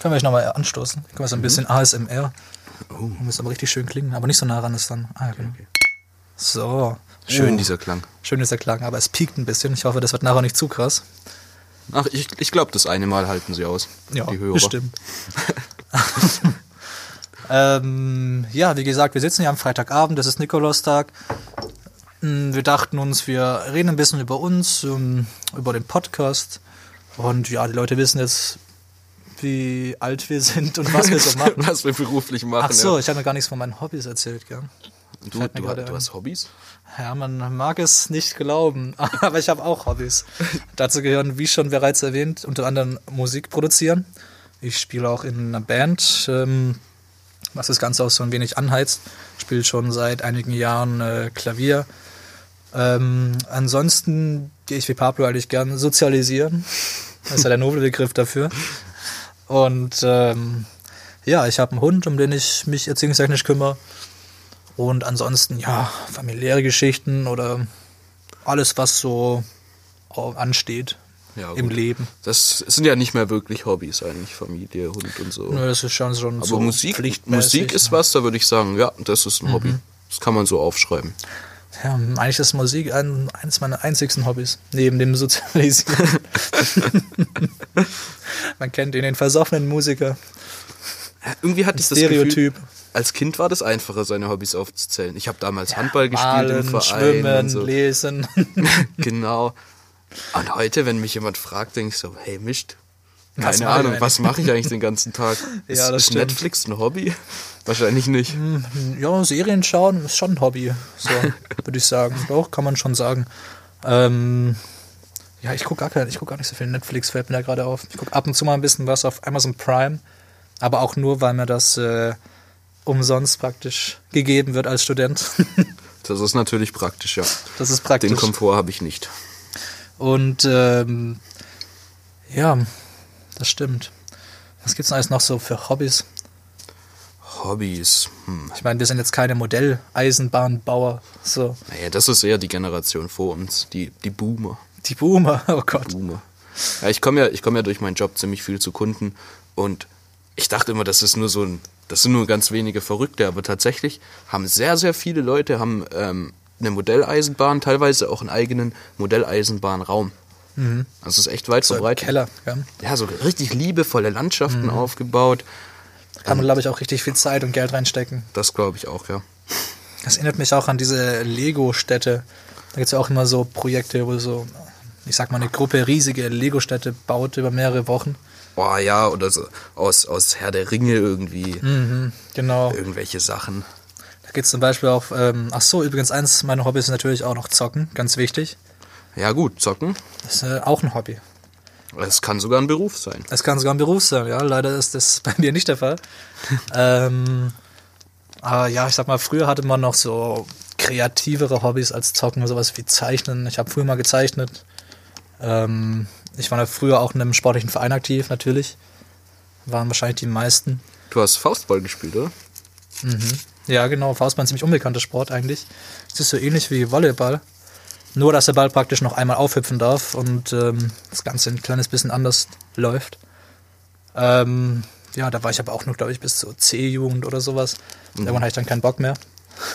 wir euch nochmal anstoßen? Können wir so ein bisschen ASMR. Oh. Muss aber richtig schön klingen, aber nicht so nah ran ist dann. Ah, genau. So.
Schön
Oh.
dieser Klang.
Schön der Klang, aber es piekt ein bisschen. Ich hoffe, das wird nachher nicht zu krass.
Ach, ich, ich glaube, das eine Mal halten sie aus,
Ja,
die Hörer.
bestimmt. ähm, ja, wie gesagt, wir sitzen hier am Freitagabend, das ist Nikolaustag. Mm, Wir dachten uns, wir reden ein bisschen über uns, um, über den Podcast. Und ja, die Leute wissen jetzt, wie alt wir sind und was wir so machen.
Was wir beruflich machen.
Ach so,
ja.
ich habe noch gar nichts von meinen Hobbys erzählt, gell?
Du,
mir
du, du hast Hobbys?
Ja, man mag es nicht glauben, aber ich habe auch Hobbys. Dazu gehören, wie schon bereits erwähnt, unter anderem Musik produzieren. Ich spiele auch in einer Band, ähm, was das Ganze auch so ein wenig anheizt. Spiele schon seit einigen Jahren äh, Klavier. Ähm, ansonsten gehe ich wie Pablo eigentlich gern sozialisieren. Das ist ja der noble Begriff dafür. Und ähm, ja, ich habe einen Hund, um den ich mich erziehungstechnisch kümmere. Und ansonsten, ja, familiäre Geschichten oder alles, was so ansteht
Ja,
im. Leben.
Das sind ja nicht mehr wirklich Hobbys eigentlich, Familie, Hund und so.
Nö, das ist schon, schon
Aber
so
Musik. Musik ist was, da würde ich sagen, ja, das ist ein
Mhm.
Hobby. Das kann man so aufschreiben.
Ja, eigentlich ist Musik ein, eines meiner einzigsten Hobbys, neben dem Sozialisieren. Man kennt ihn, den versoffenen Musiker.
Irgendwie hatte ich das
Stereotyp.
Gefühl, als Kind war das einfacher, seine Hobbys aufzuzählen. Ich habe damals Handball gespielt im
Malen,
Verein
schwimmen,
und so.
lesen.
genau. Und heute, wenn mich jemand fragt, denke ich so, hey, mischt.
Was
Keine
ich
Ahnung, was mache ich eigentlich den ganzen Tag? Ist,
Ja, das
ist
stimmt.
Netflix ein Hobby? Wahrscheinlich nicht.
Ja, Serien schauen ist schon ein Hobby, so würde ich sagen. Doch, kann man schon sagen. Ähm, ja, ich gucke gar, kein- ich guck gar nicht so viel Netflix, fällt mir da gerade auf. Ich gucke ab und zu mal ein bisschen was auf Amazon Prime, aber auch nur, weil mir das äh, umsonst praktisch gegeben wird als Student.
Das ist natürlich praktisch, ja.
das ist praktisch.
Den Komfort habe ich nicht.
Und ähm, ja, das stimmt. Was gibt's denn alles noch so für Hobbys?
Hobbys. Hm.
Ich meine, wir sind jetzt keine Modelleisenbahnbauer, so
Naja, das ist eher die Generation vor uns, die, die Boomer.
die Boomer, oh Gott.
Boomer. Ja, ich komme ja, ich komme ja durch meinen Job ziemlich viel zu Kunden und ich dachte immer, das ist nur so ein, das sind nur ganz wenige Verrückte, aber tatsächlich haben sehr, sehr viele Leute haben ähm, eine Modelleisenbahn, teilweise auch einen eigenen Modelleisenbahnraum. Also es ist echt weit
Mhm. So
verbreitet.
Keller, ja.
Ja, so richtig liebevolle Landschaften
Mhm.
aufgebaut.
Kann man, glaube ich, auch richtig viel Zeit und Geld reinstecken.
Das glaube ich auch, ja.
Das erinnert mich auch an diese Lego-Städte. Da gibt es ja auch immer so Projekte, wo so, ich sag mal, eine Gruppe riesige Lego-Städte baut über mehrere Wochen.
Boah, ja, oder so aus, aus Herr der Ringe irgendwie.
Genau.
Irgendwelche Sachen.
Da geht es zum Beispiel auch, ähm, ach so, übrigens eins meiner Hobbys ist natürlich auch noch Zocken, ganz wichtig.
Ja, gut, zocken.
Das ist äh, auch ein Hobby.
Es kann sogar ein Beruf sein.
Es kann sogar ein Beruf sein, ja. Leider ist das bei mir nicht der Fall. ähm, aber ja, ich sag mal, früher hatte man noch so kreativere Hobbys als Zocken, sowas wie Zeichnen. Ich habe früher mal gezeichnet. Ähm, ich war da früher auch in einem sportlichen Verein aktiv, natürlich. Waren wahrscheinlich die meisten.
Du hast Faustball gespielt, oder?
Ja, genau. Faustball ist ein ziemlich unbekannter Sport eigentlich. Es ist so ähnlich wie Volleyball. Nur, dass der Ball praktisch noch einmal aufhüpfen darf und ähm, das Ganze ein kleines bisschen anders läuft. Ähm, ja, da war ich aber auch noch, glaube ich, bis zur C-Jugend oder sowas. Irgendwann hatte ich dann keinen Bock mehr.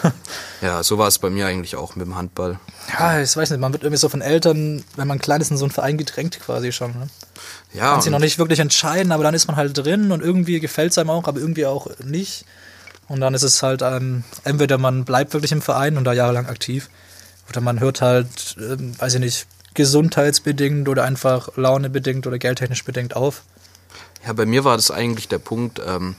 Ja, so war es bei mir eigentlich auch mit dem Handball.
Ja, ich weiß nicht, man wird irgendwie so von Eltern, wenn man klein ist, in so einen Verein gedrängt quasi schon. Ne?
Ja,
Kann sich noch nicht wirklich entscheiden, aber dann ist man halt drin und irgendwie gefällt es einem auch, aber irgendwie auch nicht. Und dann ist es halt, ähm, entweder man bleibt wirklich im Verein und da jahrelang aktiv, oder man hört halt, ähm, weiß ich nicht, gesundheitsbedingt oder einfach launebedingt oder geldtechnisch bedingt auf.
Ja, bei mir war das eigentlich der Punkt, ähm,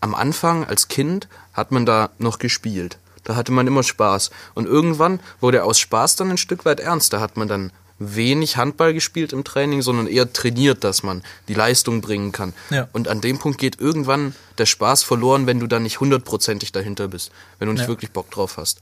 am Anfang als Kind hat man da noch gespielt. Da hatte man immer Spaß. Und irgendwann wurde aus Spaß dann ein Stück weit ernst. Da hat man dann wenig Handball gespielt im Training, sondern eher trainiert, dass man die Leistung bringen kann.
Ja.
Und an dem Punkt geht irgendwann der Spaß verloren, wenn du dann nicht hundertprozentig dahinter bist. Wenn du nicht
Ja.
wirklich Bock drauf hast.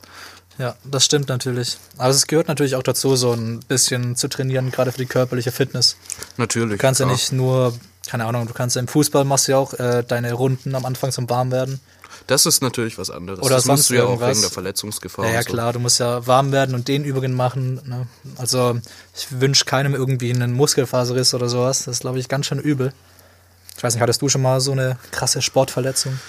Ja, das stimmt natürlich. Aber es gehört natürlich auch dazu, so ein bisschen zu trainieren, gerade für die körperliche Fitness.
Natürlich.
Du kannst ja
klar.
nicht nur, keine Ahnung, du kannst ja im Fußball machst du ja auch äh, deine Runden am Anfang zum Warmwerden.
Das ist natürlich was anderes.
Oder
das
sonst
musst du ja auch
irgendwas.
wegen der Verletzungsgefahr.
Ja, ja
so.
klar, du musst ja warm werden und den Übungen machen. Ne? Also ich wünsche keinem irgendwie einen Muskelfaserriss oder sowas. Das ist, glaube ich, ganz schön übel. Ich weiß nicht, hattest du schon mal so eine krasse Sportverletzung?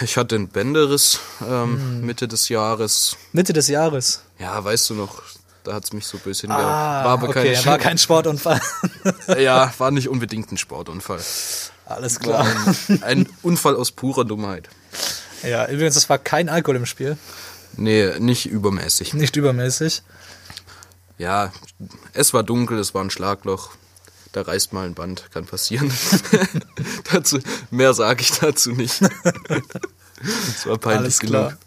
Ich hatte einen Bänderriss ähm,
Hm.
Mitte des Jahres.
Mitte des Jahres.
Ja, weißt du noch, da hat's mich so böse hingehauen. war aber
Ah, okay,
kein,
war kein Sportunfall.
Ja, war nicht unbedingt ein Sportunfall.
Alles klar.
ein, ein Unfall aus purer Dummheit.
Ja, übrigens, es war kein Alkohol im Spiel.
Nee, nicht übermäßig.
Nicht übermäßig.
Ja, es war dunkel, es war ein Schlagloch. Da reißt mal ein Band, kann passieren. dazu, mehr sage ich dazu nicht. Es war peinlich
Alles
genug.
klar.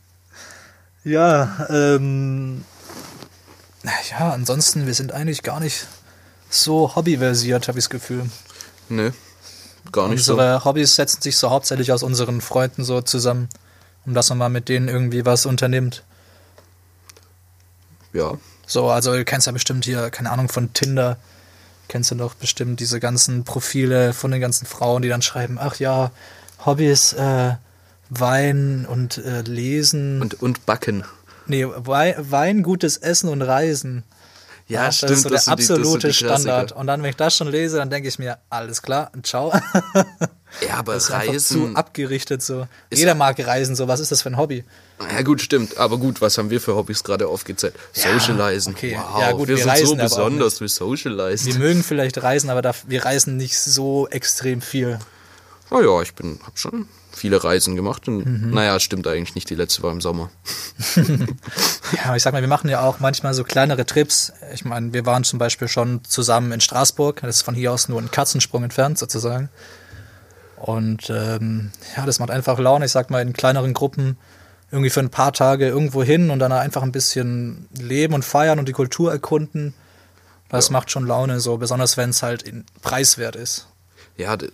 Ja, ähm. Ja, ansonsten, wir sind eigentlich gar nicht so hobbyversiert, habe ich das Gefühl.
Nee, gar nicht so.
Unsere Hobbys setzen sich so hauptsächlich aus unseren Freunden so zusammen, um dass man mal mit denen irgendwie was unternimmt.
Ja,
So, also du kennst ja bestimmt hier, keine Ahnung, von Tinder, kennst du doch bestimmt diese ganzen Profile von den ganzen Frauen, die dann schreiben, ach ja, Hobbys, äh, Wein und äh, Lesen.
und, und Backen.
nee, Wein, Wein, gutes Essen und Reisen.
Ja,
das
stimmt.
ist so der absolute
die.
Standard. Und dann, wenn ich das schon lese, dann denke ich mir, alles klar, ciao.
Ja, aber
Das ist einfach zu
Reisen.
abgerichtet so. Jeder mag reisen, so. Was ist das für ein Hobby?
Ja, gut, stimmt. Aber gut, was haben wir für Hobbys gerade aufgezählt? Socializen.
okay.
Wow,
Ja, gut,
wir,
wir
sind so
reisen
besonders, wir socializen.
Wir mögen vielleicht reisen, aber wir reisen nicht so extrem viel.
Oh ja, ich bin, hab schon viele Reisen gemacht. Und,
Mhm.
Naja, stimmt eigentlich nicht. Die letzte war im Sommer.
Ja, ich sag mal, wir machen ja auch manchmal so kleinere Trips. Ich meine, wir waren zum Beispiel schon zusammen in Straßburg. Das ist von hier aus nur ein Katzensprung entfernt, sozusagen. Und ähm, ja, das macht einfach Laune. Ich sag mal, in kleineren Gruppen irgendwie für ein paar Tage irgendwo hin und dann einfach ein bisschen leben und feiern und die Kultur erkunden. Das macht schon Laune, so besonders wenn es halt preiswert ist.
Ja, d-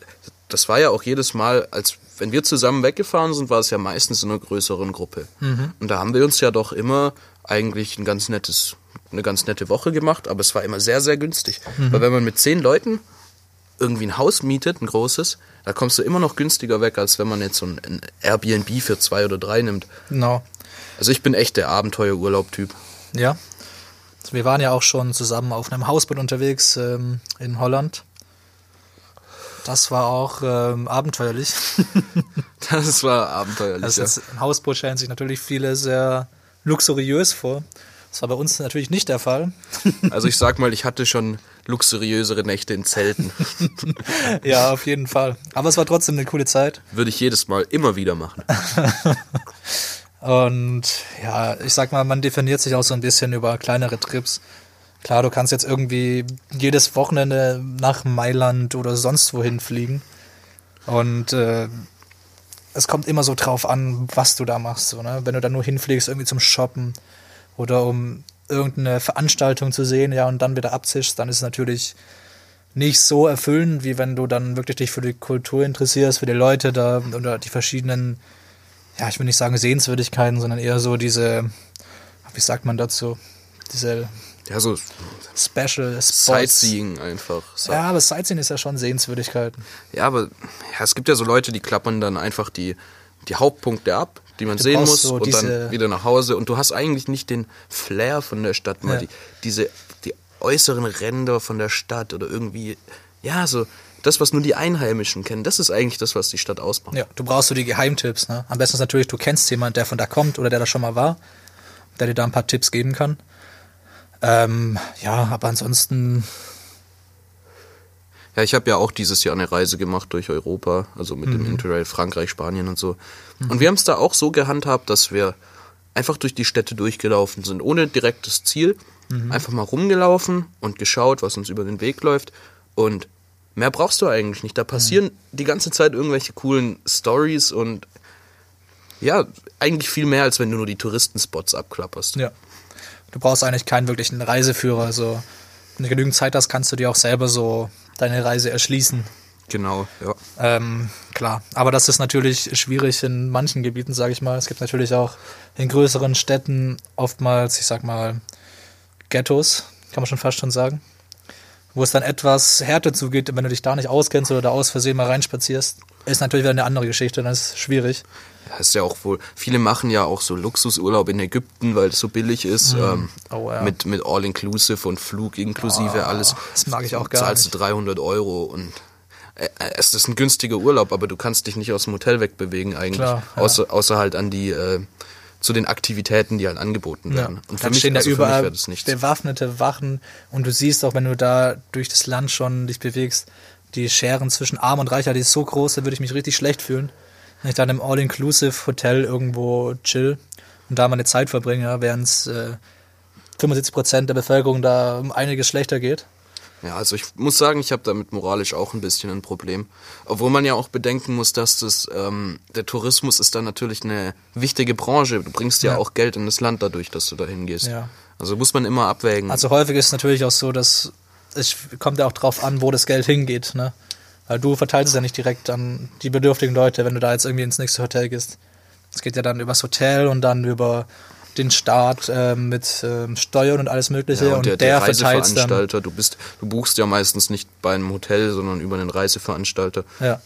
das war ja auch jedes Mal, als wenn wir zusammen weggefahren sind, war es ja meistens in einer größeren Gruppe.
Mhm.
Und da haben wir uns ja doch immer eigentlich ein ganz nettes, eine ganz nette Woche gemacht, aber es war immer sehr, sehr günstig.
Mhm.
Weil wenn man mit zehn Leuten irgendwie ein Haus mietet, ein großes, da kommst du immer noch günstiger weg, als wenn man jetzt so ein, ein Airbnb für zwei oder drei nimmt.
Genau.
Also ich bin echt der Abenteuerurlaub-Typ.
Ja. Also wir waren ja auch schon zusammen auf einem Hausboot unterwegs ähm, in Holland. Das war auch ähm, abenteuerlich.
Das war abenteuerlich.
Also
ja.
jetzt, ein Hausboot stellen sich natürlich viele sehr luxuriös vor. Das war bei uns natürlich nicht der Fall.
Also ich sag mal, ich hatte schon luxuriösere Nächte in Zelten.
ja, auf jeden Fall. Aber es war trotzdem eine coole Zeit.
Würde ich jedes Mal immer wieder machen.
Und ja, ich sag mal, man definiert sich auch so ein bisschen über kleinere Trips. Klar, du kannst jetzt irgendwie jedes Wochenende nach Mailand oder sonst wohin fliegen. Und äh, es kommt immer so drauf an, was du da machst. So, ne? Wenn du da nur hinfliegst, irgendwie zum Shoppen oder um irgendeine Veranstaltung zu sehen, ja, und dann wieder abzischst, dann ist es natürlich nicht so erfüllend, wie wenn du dann wirklich dich für die Kultur interessierst, für die Leute da oder die verschiedenen, ja, ich will nicht sagen Sehenswürdigkeiten, sondern eher so diese, wie sagt man dazu, diese
Ja, so
Special Spots.
Sightseeing einfach.
Ja, aber Sightseeing ist ja schon Sehenswürdigkeiten.
Ja, aber ja, es gibt ja so Leute, die klappern dann einfach die, die Hauptpunkte ab, die man sehen
brauchst
muss,
so
und dann wieder nach Hause. Und du hast eigentlich nicht den Flair von der Stadt, mal
Ja.
die, diese, die äußeren Ränder von der Stadt oder irgendwie, ja, so das, was nur die Einheimischen kennen, das ist eigentlich das, was die Stadt ausmacht.
Ja, du brauchst so die Geheimtipps. Ne? Am besten ist natürlich, du kennst jemanden, der von da kommt oder der da schon mal war, der dir da ein paar Tipps geben kann. Ähm, ja, aber ansonsten,
Ja, ich habe ja auch dieses Jahr eine Reise gemacht durch Europa, also mit
Mhm.
dem Interrail Frankreich, Spanien und so. Und wir haben es da auch so gehandhabt, dass wir einfach durch die Städte durchgelaufen sind, ohne direktes Ziel.
Mhm.
Einfach mal rumgelaufen und geschaut, was uns über den Weg läuft. Und mehr brauchst du eigentlich nicht. Da passieren
Mhm.
die ganze Zeit irgendwelche coolen Stories und ja, eigentlich viel mehr, als wenn du nur die Touristenspots abklapperst.
ja, du brauchst eigentlich keinen wirklichen Reiseführer. Also, wenn du genügend Zeit hast, kannst du dir auch selber so deine Reise erschließen.
Genau, ja.
Ähm, klar, aber das ist natürlich schwierig in manchen Gebieten, sage ich mal. Es gibt natürlich auch in größeren Städten oftmals, ich sag mal, Ghettos, kann man schon fast schon sagen, wo es dann etwas härter zugeht, wenn du dich da nicht auskennst oder da aus Versehen mal reinspazierst. Ist natürlich wieder eine andere Geschichte, dann ist es schwierig.
Das ist ja auch wohl, viele machen ja auch so Luxusurlaub in Ägypten, weil es so billig ist. Ähm,
Oh, ja.
Mit, mit All-Inclusive und Flug inklusive, alles.
das mag ich auch gar
Zahlst du 300 Euro und äh, äh, es ist ein günstiger Urlaub, aber du kannst dich nicht aus dem Hotel wegbewegen eigentlich.
Klar, ja.
außer, außer halt an die, äh, zu den Aktivitäten, die halt angeboten werden. Und für
dann
mich,
stehen da
also mich
überall bewaffnete Wachen und du siehst auch, wenn du da durch das Land schon dich bewegst, die Scheren zwischen Arm und Reicher, die ist so groß, da würde ich mich richtig schlecht fühlen. Wenn ich dann im All-Inclusive-Hotel irgendwo chill und da meine Zeit verbringe, ja, während es äh, 75% der Bevölkerung da um einiges schlechter geht.
Ja, also ich muss sagen, ich habe damit moralisch auch ein bisschen ein Problem. Obwohl man ja auch bedenken muss, dass das ähm, der Tourismus ist dann natürlich eine wichtige Branche. Du bringst ja,
Ja.
auch Geld in das Land dadurch, dass du da hingehst.
Ja.
Also muss man immer abwägen.
Also häufig ist es natürlich auch so, dass es kommt ja auch drauf an, wo das Geld hingeht, ne? Weil du verteilst es ja nicht direkt an die bedürftigen Leute, wenn du da jetzt irgendwie ins nächste Hotel gehst. Es geht ja dann übers Hotel und dann über den Staat ähm, mit ähm, Steuern und alles Mögliche
ja,
und, der, verteilt dann.
Reiseveranstalter, du bist, du buchst ja meistens nicht bei einem Hotel, sondern über einen Reiseveranstalter.
Ja.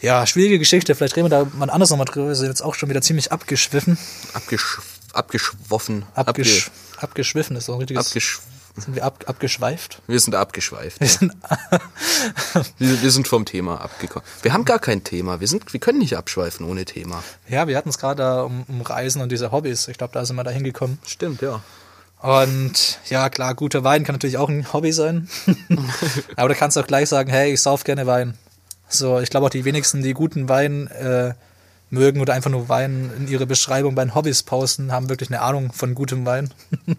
Ja, schwierige Geschichte. Vielleicht reden wir da mal anders nochmal drüber. Wir sind jetzt auch schon wieder ziemlich abgeschwiffen.
Abgesch abgeschwoffen.
Abgesch abgeschwiffen ist so ein richtiges.
abgesch
sind wir ab abgeschweift?
wir sind abgeschweift. Ja. wir, wir sind vom Thema abgekommen. Wir haben gar kein Thema. Wir, sind, wir können nicht abschweifen ohne Thema.
Ja, wir hatten es gerade da um, um Reisen und diese Hobbys. Ich glaube, da sind wir da hingekommen.
Stimmt, ja.
Und ja, klar, guter Wein kann natürlich auch ein Hobby sein. Aber du kannst auch gleich sagen, hey, ich sauf gerne Wein. So, ich glaube auch die wenigsten, die guten Wein äh, mögen oder einfach nur Wein in ihre Beschreibung bei den Hobbys posten, haben wirklich eine Ahnung von gutem Wein.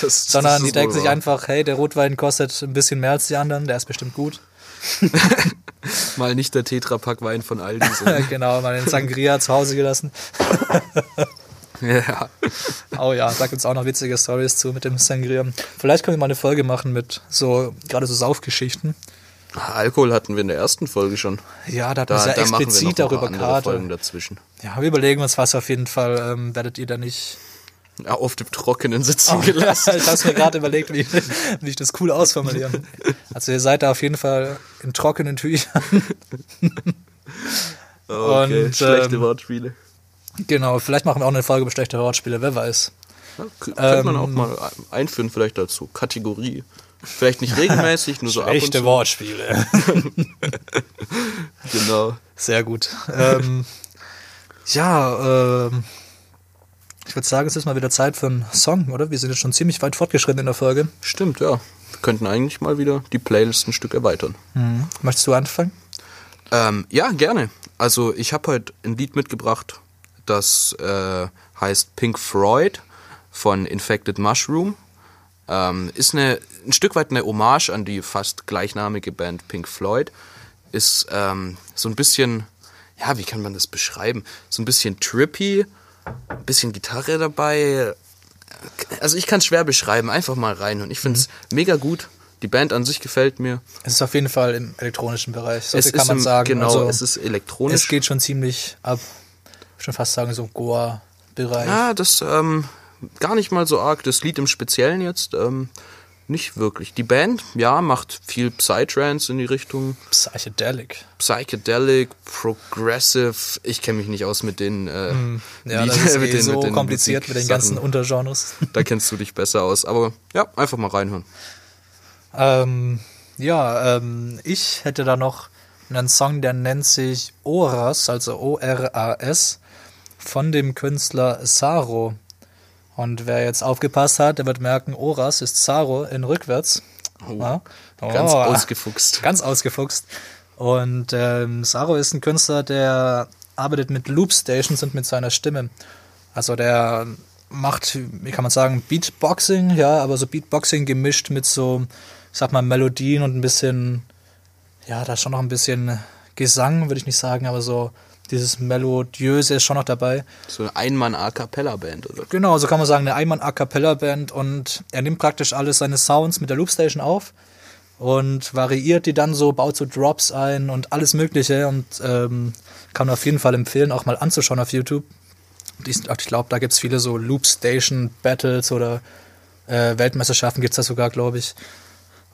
Das,
Sondern
das
die denken sich
wahr.
einfach, hey, der Rotwein kostet ein bisschen mehr als die anderen, der ist bestimmt gut.
Mal nicht der Tetrapack-Wein von Aldi. sondern-
genau, mal den Sangria zu Hause gelassen.
ja.
Oh ja, da gibt's auch noch witzige Stories zu mit dem Sangria. Vielleicht können wir mal eine Folge machen mit so, gerade so Saufgeschichten.
Alkohol hatten wir in der ersten Folge schon.
Ja, da hatten wir
Da,
sehr
da machen wir noch
explizit darüber Karte.
Folgen dazwischen.
Ja, wir überlegen uns was auf jeden Fall. Ähm, werdet ihr da nicht.
Ja, auf dem Trockenen sitzen gelassen.
ich hab's mir gerade überlegt, wie, wie ich das cool ausformulieren. Also ihr seid da auf jeden Fall in trockenen Tüchern.
Okay,
Und,
schlechte
ähm,
Wortspiele.
Genau, vielleicht machen wir auch eine Folge über schlechte Wortspiele, wer weiß.
Ja, könnte man
ähm,
auch mal einführen, vielleicht dazu. Kategorie. Vielleicht nicht regelmäßig, nur so ab und zu.
Wortspiele.
Genau.
Sehr gut. ähm, ja, ähm, Ich würde sagen, es ist mal wieder Zeit für einen Song, oder? Wir sind jetzt schon ziemlich weit fortgeschritten in der Folge.
Stimmt, ja. Wir könnten eigentlich mal wieder die Playlist ein Stück erweitern.
Möchtest du anfangen?
Ähm, ja, gerne. Also ich habe heute ein Lied mitgebracht, das äh, heißt Pink Floyd von Infected Mushroom. Ähm, ist eine, ein Stück weit eine Hommage an die fast gleichnamige Band Pink Floyd. Ist ähm, so ein bisschen, ja, wie kann man das beschreiben? So ein bisschen trippy, ein bisschen Gitarre dabei. Also ich kann es schwer beschreiben, einfach mal rein. Und ich finde es mega gut. Die Band an sich gefällt mir.
Es ist auf jeden Fall im elektronischen Bereich. So
Es
kann man
im-
sagen.
genau,
also,
es ist elektronisch.
Es geht schon ziemlich ab, schon fast sagen, so Goa-Bereich.
Ja, das ähm, gar nicht mal so arg. Das Lied im Speziellen jetzt ähm, nicht wirklich. Die Band, ja, macht viel Psytrance in die Richtung.
Psychedelic.
Psychedelic, Progressive. Ich kenne mich nicht aus mit den äh,
Ja,
Lied-
das ist
mit
eh
den-
so
mit den
kompliziert mit den ganzen. Untergenres.
Da kennst du dich besser aus. Aber ja, einfach mal reinhören.
Ähm, ja, ähm, ich hätte da noch einen Song, der nennt sich Oras, also O-R-A-S, von dem Künstler Saro. Und wer jetzt aufgepasst hat, der wird merken, Oras ist Saro in rückwärts. Ja.
Ganz
Oh,
ausgefuchst.
Ganz ausgefuchst. Und ähm, Saro ist ein Künstler, der arbeitet mit Loopstations und mit seiner Stimme. Also der macht, wie kann man sagen, Beatboxing, ja, aber so Beatboxing gemischt mit so, ich sag mal, Melodien und ein bisschen, ja, da ist schon noch ein bisschen Gesang, würde ich nicht sagen, aber so dieses Melodiöse ist schon noch dabei.
So eine Einmann-A-Cappella-Band, oder?
Genau, so kann man sagen, eine Einmann A Cappella Band und er nimmt praktisch alles seine Sounds mit der Loopstation auf und variiert die dann so, baut so Drops ein und alles Mögliche und ähm, kann man auf jeden Fall empfehlen, auch mal anzuschauen auf YouTube. Ich glaube, da gibt es viele so Loopstation Battles oder äh, Weltmeisterschaften gibt es da sogar, glaube ich.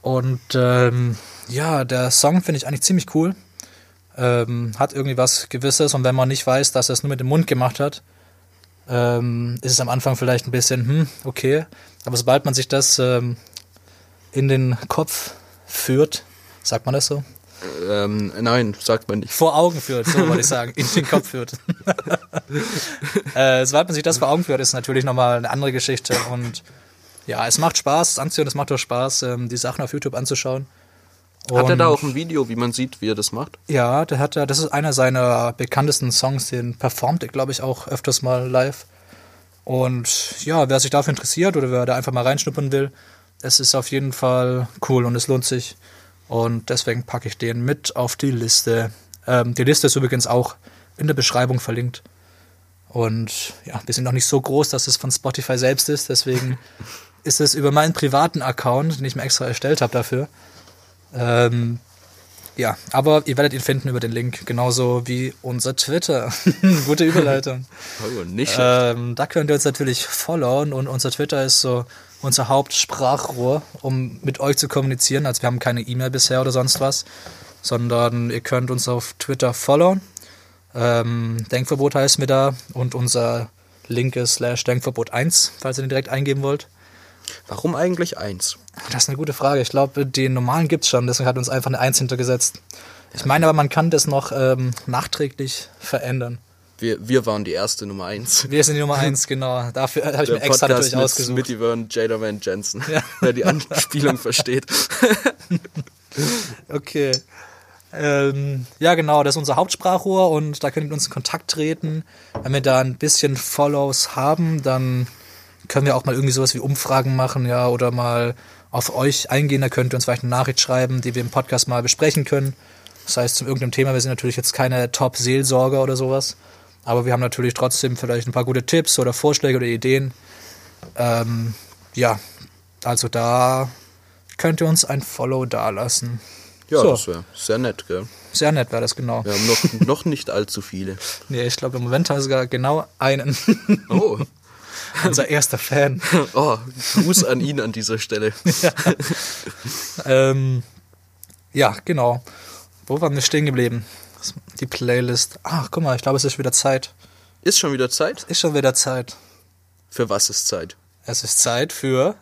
Und ähm, ja, der Song finde ich eigentlich ziemlich cool. Ähm, hat irgendwie was Gewisses und wenn man nicht weiß, dass er es nur mit dem Mund gemacht hat, ähm, ist es am Anfang vielleicht ein bisschen, hm, okay. Aber sobald man sich das ähm, in den Kopf führt, sagt man das so?
Ähm, nein, sagt man nicht.
Vor Augen führt, so wollte ich sagen, in den Kopf führt. äh, sobald man sich das vor Augen führt, ist natürlich nochmal eine andere Geschichte. Und ja, es macht Spaß, es anzuhören, es macht auch Spaß, ähm, die Sachen auf YouTube anzuschauen.
Hat er
Und-
da auch ein Video, wie man sieht, wie er das macht?
Ja, der hat ja, das ist einer seiner bekanntesten Songs, den performt er, glaube ich, auch öfters mal live. Und ja, wer sich dafür interessiert oder wer da einfach mal reinschnuppern will, es ist auf jeden Fall cool und es lohnt sich. Und deswegen packe ich den mit auf die Liste. Ähm, die Liste ist übrigens auch in der Beschreibung verlinkt. Und ja, wir sind noch nicht so groß, dass es von Spotify selbst ist. Deswegen ist es über meinen privaten Account, den ich mir extra erstellt habe dafür. Ähm, ja, aber ihr werdet ihn finden über den Link, genauso wie unser Twitter. Gute Überleitung.
Oh, nicht
ähm, da könnt ihr uns natürlich followen und unser Twitter ist so unser Hauptsprachrohr, um mit euch zu kommunizieren. Also wir haben keine E-Mail bisher oder sonst was, sondern ihr könnt uns auf Twitter followen. Ähm, Denkverbot heißt mir da und unser Link ist slash Denkverbot 1, falls ihr den direkt eingeben wollt.
Warum eigentlich eins?
Das ist eine gute Frage. Ich glaube, den normalen gibt's schon, deswegen hat uns einfach eine 1 hintergesetzt. Ich meine aber, man kann das noch ähm, nachträglich verändern.
Wir, wir waren die erste Nummer eins.
Wir sind die Nummer 1, genau. Dafür habe ich mir extra natürlich
mit
ausgesucht.
Smitty Vern, Jada Van Jensen.
Ja.
Wer die Anspielung versteht.
Okay. Ähm, ja, genau, das ist unser Hauptsprachrohr und da könnt ihr mit uns in Kontakt treten. Wenn wir da ein bisschen Follows haben, dann können wir auch mal irgendwie sowas wie Umfragen machen, ja, oder mal auf euch eingehen. Da könnt ihr uns vielleicht eine Nachricht schreiben, die wir im Podcast mal besprechen können. Das heißt, zu irgendeinem Thema, wir sind natürlich jetzt keine Top-Seelsorger oder sowas. Aber wir haben natürlich trotzdem vielleicht ein paar gute Tipps oder Vorschläge oder Ideen. Ähm, ja, also da könnt ihr uns ein Follow dalassen.
Ja,
So.
das wäre sehr nett, gell?
Sehr nett wäre das genau.
Wir haben noch, noch nicht allzu viele.
Nee, ich glaube, im Moment haben wir sogar genau einen.
Oh.
Unser erster Fan.
oh, Gruß an ihn an dieser Stelle.
ähm, ja, genau. Wo waren wir stehen geblieben? Die Playlist. Ach, guck mal, ich glaube, es ist wieder Zeit.
Ist schon wieder Zeit?
Ist schon wieder Zeit.
Für was ist Zeit?
Es ist Zeit für.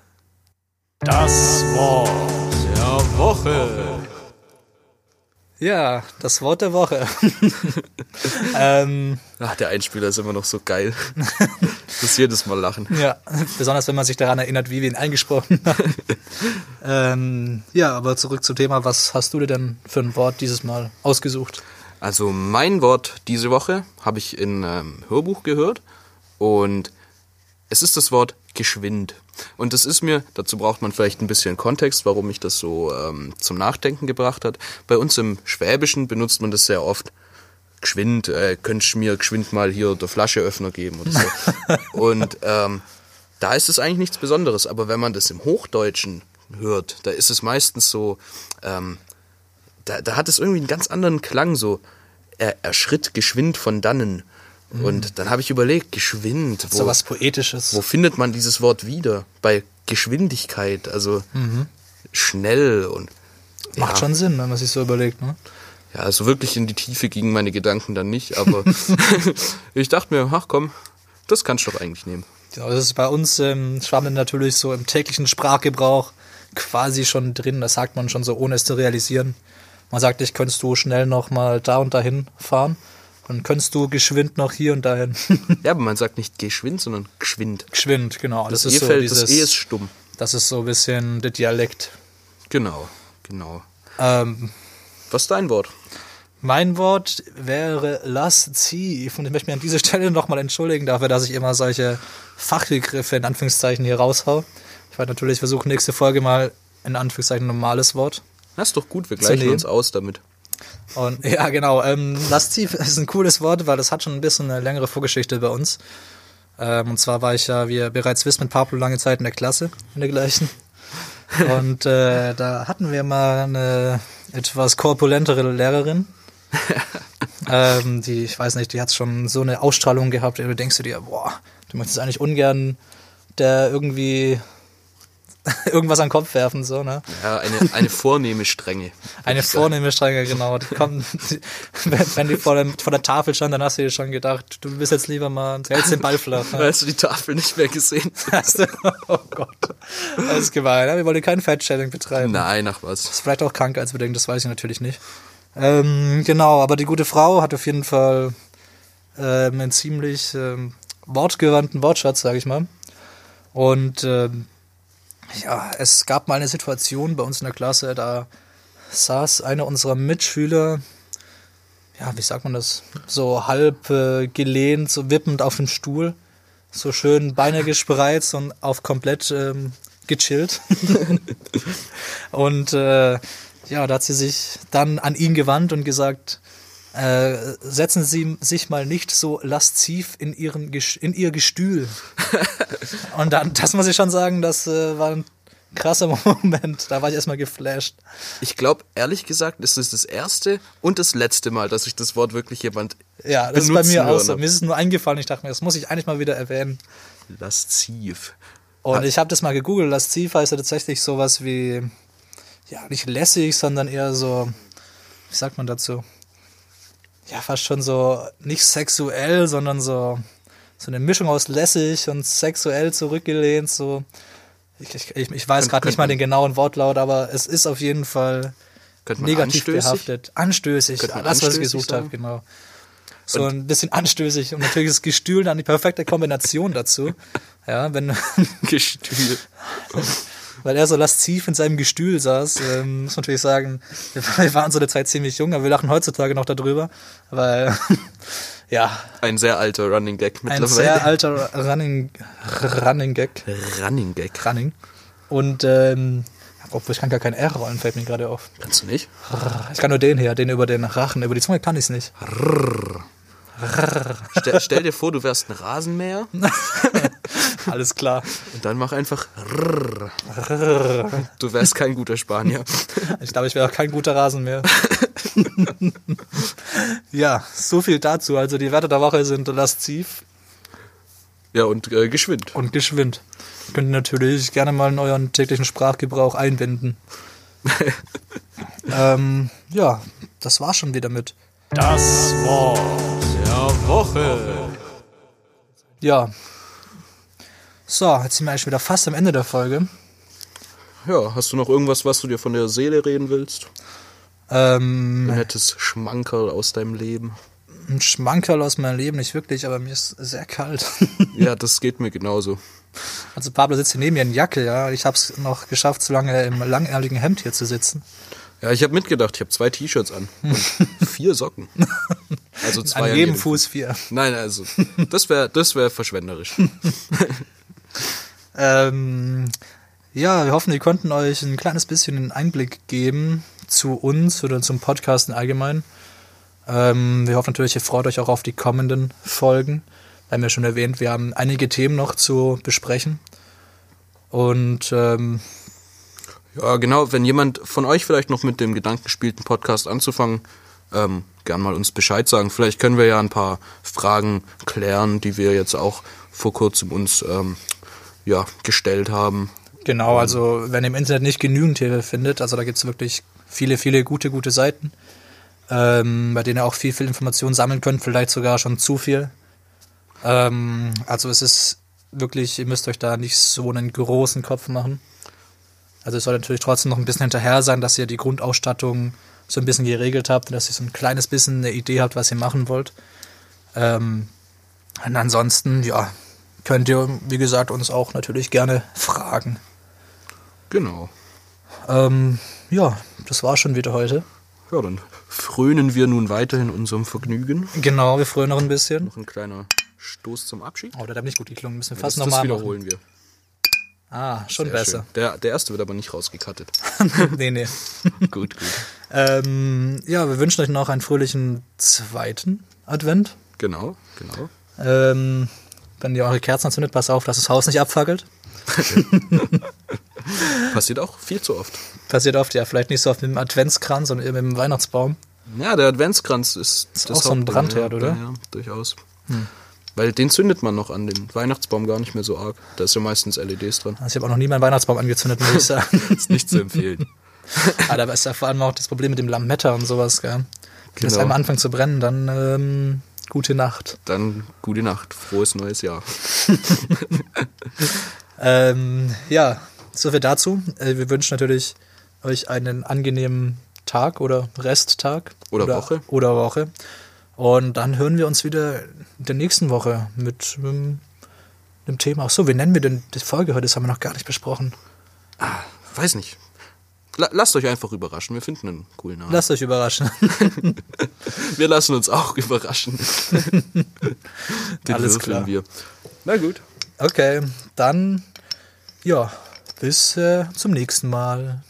Das Wort der Woche.
Ja, das Wort der Woche. ähm,
Ach, der Einspieler ist immer noch so geil. das jedes Mal lachen.
ja, besonders wenn man sich daran erinnert, wie wir ihn eingesprochen haben. ähm, ja, aber zurück zum Thema. Was hast du dir denn für ein Wort dieses Mal ausgesucht?
Also mein Wort diese Woche habe ich in einem Hörbuch gehört und es ist das Wort geschwind. Und das ist mir, dazu braucht man vielleicht ein bisschen Kontext, warum mich das so ähm, zum Nachdenken gebracht hat. Bei uns im Schwäbischen benutzt man das sehr oft. Geschwind, äh, könntest du mir geschwind mal hier der Flascheöffner geben oder so. und ähm, da ist es eigentlich nichts Besonderes, aber wenn man das im Hochdeutschen hört, da ist es meistens so, ähm, da, da hat es irgendwie einen ganz anderen Klang, so er, er schritt geschwind von dannen. Und dann habe ich überlegt, geschwind, wo,
So was Poetisches.
wo findet man dieses Wort wieder? Bei Geschwindigkeit, also schnell und
Macht
ja,
schon Sinn, wenn man sich so überlegt, ne?
Ja, also wirklich in die Tiefe gingen meine Gedanken dann nicht, aber ich dachte mir, ach komm, das kannst du doch eigentlich nehmen.
Genau, das ist bei uns ähm, Schwammen natürlich so im täglichen Sprachgebrauch quasi schon drin. Das sagt man schon so, ohne es zu realisieren. Man sagt, ich könntest du schnell noch mal da und dahin fahren. Dann könntest du geschwind noch hier und dahin.
Ja, aber man sagt nicht geschwind, sondern geschwind.
geschwind, genau. Das,
Das,
ist
E
so
fällt,
dieses,
das E ist stumm.
das ist so ein bisschen der Dialekt.
Genau, genau.
Ähm,
Was ist dein Wort?
Mein Wort wäre lasziv. Und ich möchte mich an dieser Stelle nochmal entschuldigen dafür, dass ich immer solche Fachbegriffe in Anführungszeichen hier raushau. Ich werde natürlich versuchen, nächste Folge mal in Anführungszeichen ein normales Wort.
Das ist doch gut, wir gleichen uns aus damit.
Und ja, genau. Ähm, lasziv ist ein cooles Wort, weil das hat schon ein bisschen eine längere Vorgeschichte bei uns. Ähm, und zwar war ich ja, wie ihr bereits wisst, mit Pablo lange Zeit in der Klasse, in der gleichen. Und äh, da hatten wir mal eine etwas korpulentere Lehrerin. ähm, die, ich weiß nicht, die hat schon so eine Ausstrahlung gehabt, du denkst du dir, boah, du möchtest eigentlich ungern der irgendwie irgendwas an den Kopf werfen, so, ne?
Ja, eine, eine vornehme Strenge.
Eine vornehme Strenge, genau. Die kommt, wenn, die vor, dem, vor der Tafel stand, dann hast du dir schon gedacht, du bist jetzt lieber mal, du hältst den Ball flach. Ne?
Hast du die Tafel nicht mehr gesehen?
Hast du, oh Gott. Das ist gemein. Ne? Wir wollen kein Fat-Shaming betreiben.
Nein, ach was.
Ist vielleicht auch krankheitsbedingt, das weiß ich natürlich nicht. Ähm, genau, aber die gute Frau hat auf jeden Fall ähm, einen ziemlich ähm, wortgewandten Wortschatz, sage ich mal. Und ähm, ja, es gab mal eine Situation bei uns in der Klasse, da saß einer unserer Mitschüler, ja, wie sagt man das, so halb äh, gelehnt, so wippend auf dem Stuhl, so schön Beine gespreizt und auf komplett ähm, gechillt. und äh, ja, da hat sie sich dann an ihn gewandt und gesagt, äh, setzen Sie sich mal nicht so lasziv in, ihren, in Ihr Gestühl. und dann, das muss ich schon sagen, das äh, war ein krasser Moment. Da war ich erstmal geflasht.
Ich glaube, ehrlich gesagt, ist es das erste und das letzte Mal, dass ich das Wort wirklich jemand
Ja, das ist bei mir auch so. Mir ist es nur eingefallen. Ich dachte mir, das muss ich eigentlich mal wieder erwähnen.
lasziv.
Und ich habe das mal gegoogelt. Lasziv heißt ja tatsächlich sowas wie, ja, nicht lässig, sondern eher so, wie sagt man dazu? Ja, fast schon so, nicht sexuell, sondern so, so eine Mischung aus lässig und sexuell zurückgelehnt, so. Ich, ich, ich weiß gerade nicht mal den genauen Wortlaut, aber es ist auf jeden Fall negativ
anstößig?
behaftet. Anstößig, das, was ich
anstößig
gesucht habe, genau. So ein bisschen anstößig und natürlich ist Gestühl dann die perfekte Kombination dazu. Ja, wenn,
Gestühl.
weil er so lasziv in seinem Gestühl saß, ähm, muss man natürlich sagen, wir waren so eine Zeit ziemlich jung, aber wir lachen heutzutage noch darüber, weil, ja,
Ein sehr alter Running Gag
ein
mittlerweile.
sehr alter Running, Running Gag,
Running Gag.
Running. Und, ähm, obwohl ich kann gar kein R rollen, fällt mir gerade auf.
Kannst du nicht?
Ich kann nur den hier, den über den Rachen, über die Zunge kann ich es nicht.
Stell, stell dir vor, du wärst ein Rasenmäher
Alles klar.
und dann mach einfach Du wärst kein guter Spanier.
Ich glaube, ich wäre auch kein guter Rasen mehr. ja, so viel dazu. Also die Werte der Woche sind lasziv
Ja, und äh, geschwind.
und geschwind. Könnt ihr natürlich gerne mal in euren täglichen Sprachgebrauch einbinden. ähm, ja, das war schon wieder mit.
Das Wort der Woche.
Ja. So, jetzt sind wir eigentlich wieder fast am Ende der Folge.
Ja, hast du noch irgendwas, was du dir von der Seele reden willst?
Ähm,
Ein nettes Schmankerl aus deinem Leben.
ein Schmankerl aus meinem Leben, nicht wirklich, aber mir ist sehr kalt.
Ja, das geht mir genauso.
Also Pablo sitzt hier neben mir in Jacke, ja. Ich habe es noch geschafft, so lange im langärmeligen Hemd hier zu sitzen.
Ja, ich habe mitgedacht, ich habe zwei T-Shirts an und vier Socken. Also zwei
An
an
jedem
jedem
Fuß vier.
Nein, also das wäre das wär verschwenderisch.
Ähm, ja, wir hoffen, wir konnten euch ein kleines bisschen einen Einblick geben zu uns oder zum Podcast im Allgemeinen. Ähm, wir hoffen natürlich, ihr freut euch auch auf die kommenden Folgen. Wir haben ja schon erwähnt, wir haben einige Themen noch zu besprechen. Und ähm,
Ja, genau, wenn jemand von euch vielleicht noch mit dem Gedanken spielt, einen Podcast anzufangen, ähm, gern mal uns Bescheid sagen. Vielleicht können wir ja ein paar Fragen klären, die wir jetzt auch vor kurzem uns ähm, ja, gestellt haben.
Genau, also wenn ihr im Internet nicht genügend hier findet, also da gibt es wirklich viele, viele gute, gute Seiten, ähm, bei denen ihr auch viel, viel Informationen sammeln könnt, vielleicht sogar schon zu viel. Ähm, also es ist wirklich, ihr müsst euch da nicht so einen großen Kopf machen. Also es soll natürlich trotzdem noch ein bisschen hinterher sein, dass ihr die Grundausstattung so ein bisschen geregelt habt, dass ihr so ein kleines bisschen eine Idee habt, was ihr machen wollt. Ähm, und ansonsten, ja, könnt ihr, wie gesagt, uns auch natürlich gerne fragen.
Genau.
Ähm, ja, das war schon wieder heute.
Ja, dann frönen wir nun weiterhin unserem Vergnügen.
Genau, wir freuen noch ein bisschen.
Noch ein kleiner Stoß zum Abschied.
Oh, der hat nicht gut geklungen. Müssen wir
das
fast
das
nochmal
wiederholen wir.
Ah, schon
Sehr
besser.
schön. Der, der erste wird aber nicht rausgekattet.
nee, nee.
gut, gut.
Ähm, ja, wir wünschen euch noch einen fröhlichen zweiten Advent.
Genau, genau.
Ähm, wenn ihr eure Kerzen anzündet, passt auf, dass das Haus nicht abfackelt.
Passiert auch viel zu oft.
Passiert oft, ja. Vielleicht nicht so oft mit dem Adventskranz, sondern eher mit dem Weihnachtsbaum.
Ja, der Adventskranz ist,
Ist auch so ein Brandherd,
ja,
oder?
Ja, durchaus. Weil den zündet man noch an den Weihnachtsbaum gar nicht mehr so arg. Da ist ja meistens LEDs dran.
Also ich habe auch noch nie meinen Weihnachtsbaum angezündet, muss ich sagen.
Ist nicht zu empfehlen.
Aber da ist ja vor allem auch das Problem mit dem Lametta und sowas, gell? Wenn es
Genau.
einmal anfängt zu brennen, dann ähm, gute Nacht.
Dann gute Nacht, frohes neues Jahr.
Ähm, ja, so viel dazu. Äh, wir wünschen natürlich euch einen angenehmen Tag oder Resttag.
Oder Woche.
Oder Woche. Und dann hören wir uns wieder in der nächsten Woche mit einem Thema. Ach so, wie nennen wir denn die Folge heute? Das haben wir noch gar nicht besprochen.
Weiß nicht. La lasst euch einfach überraschen. Wir finden einen coolen Namen.
Lasst euch überraschen.
wir lassen uns auch überraschen. Den
Alles klar.
wir. Na gut.
Okay, dann ja, bis äh, zum nächsten Mal.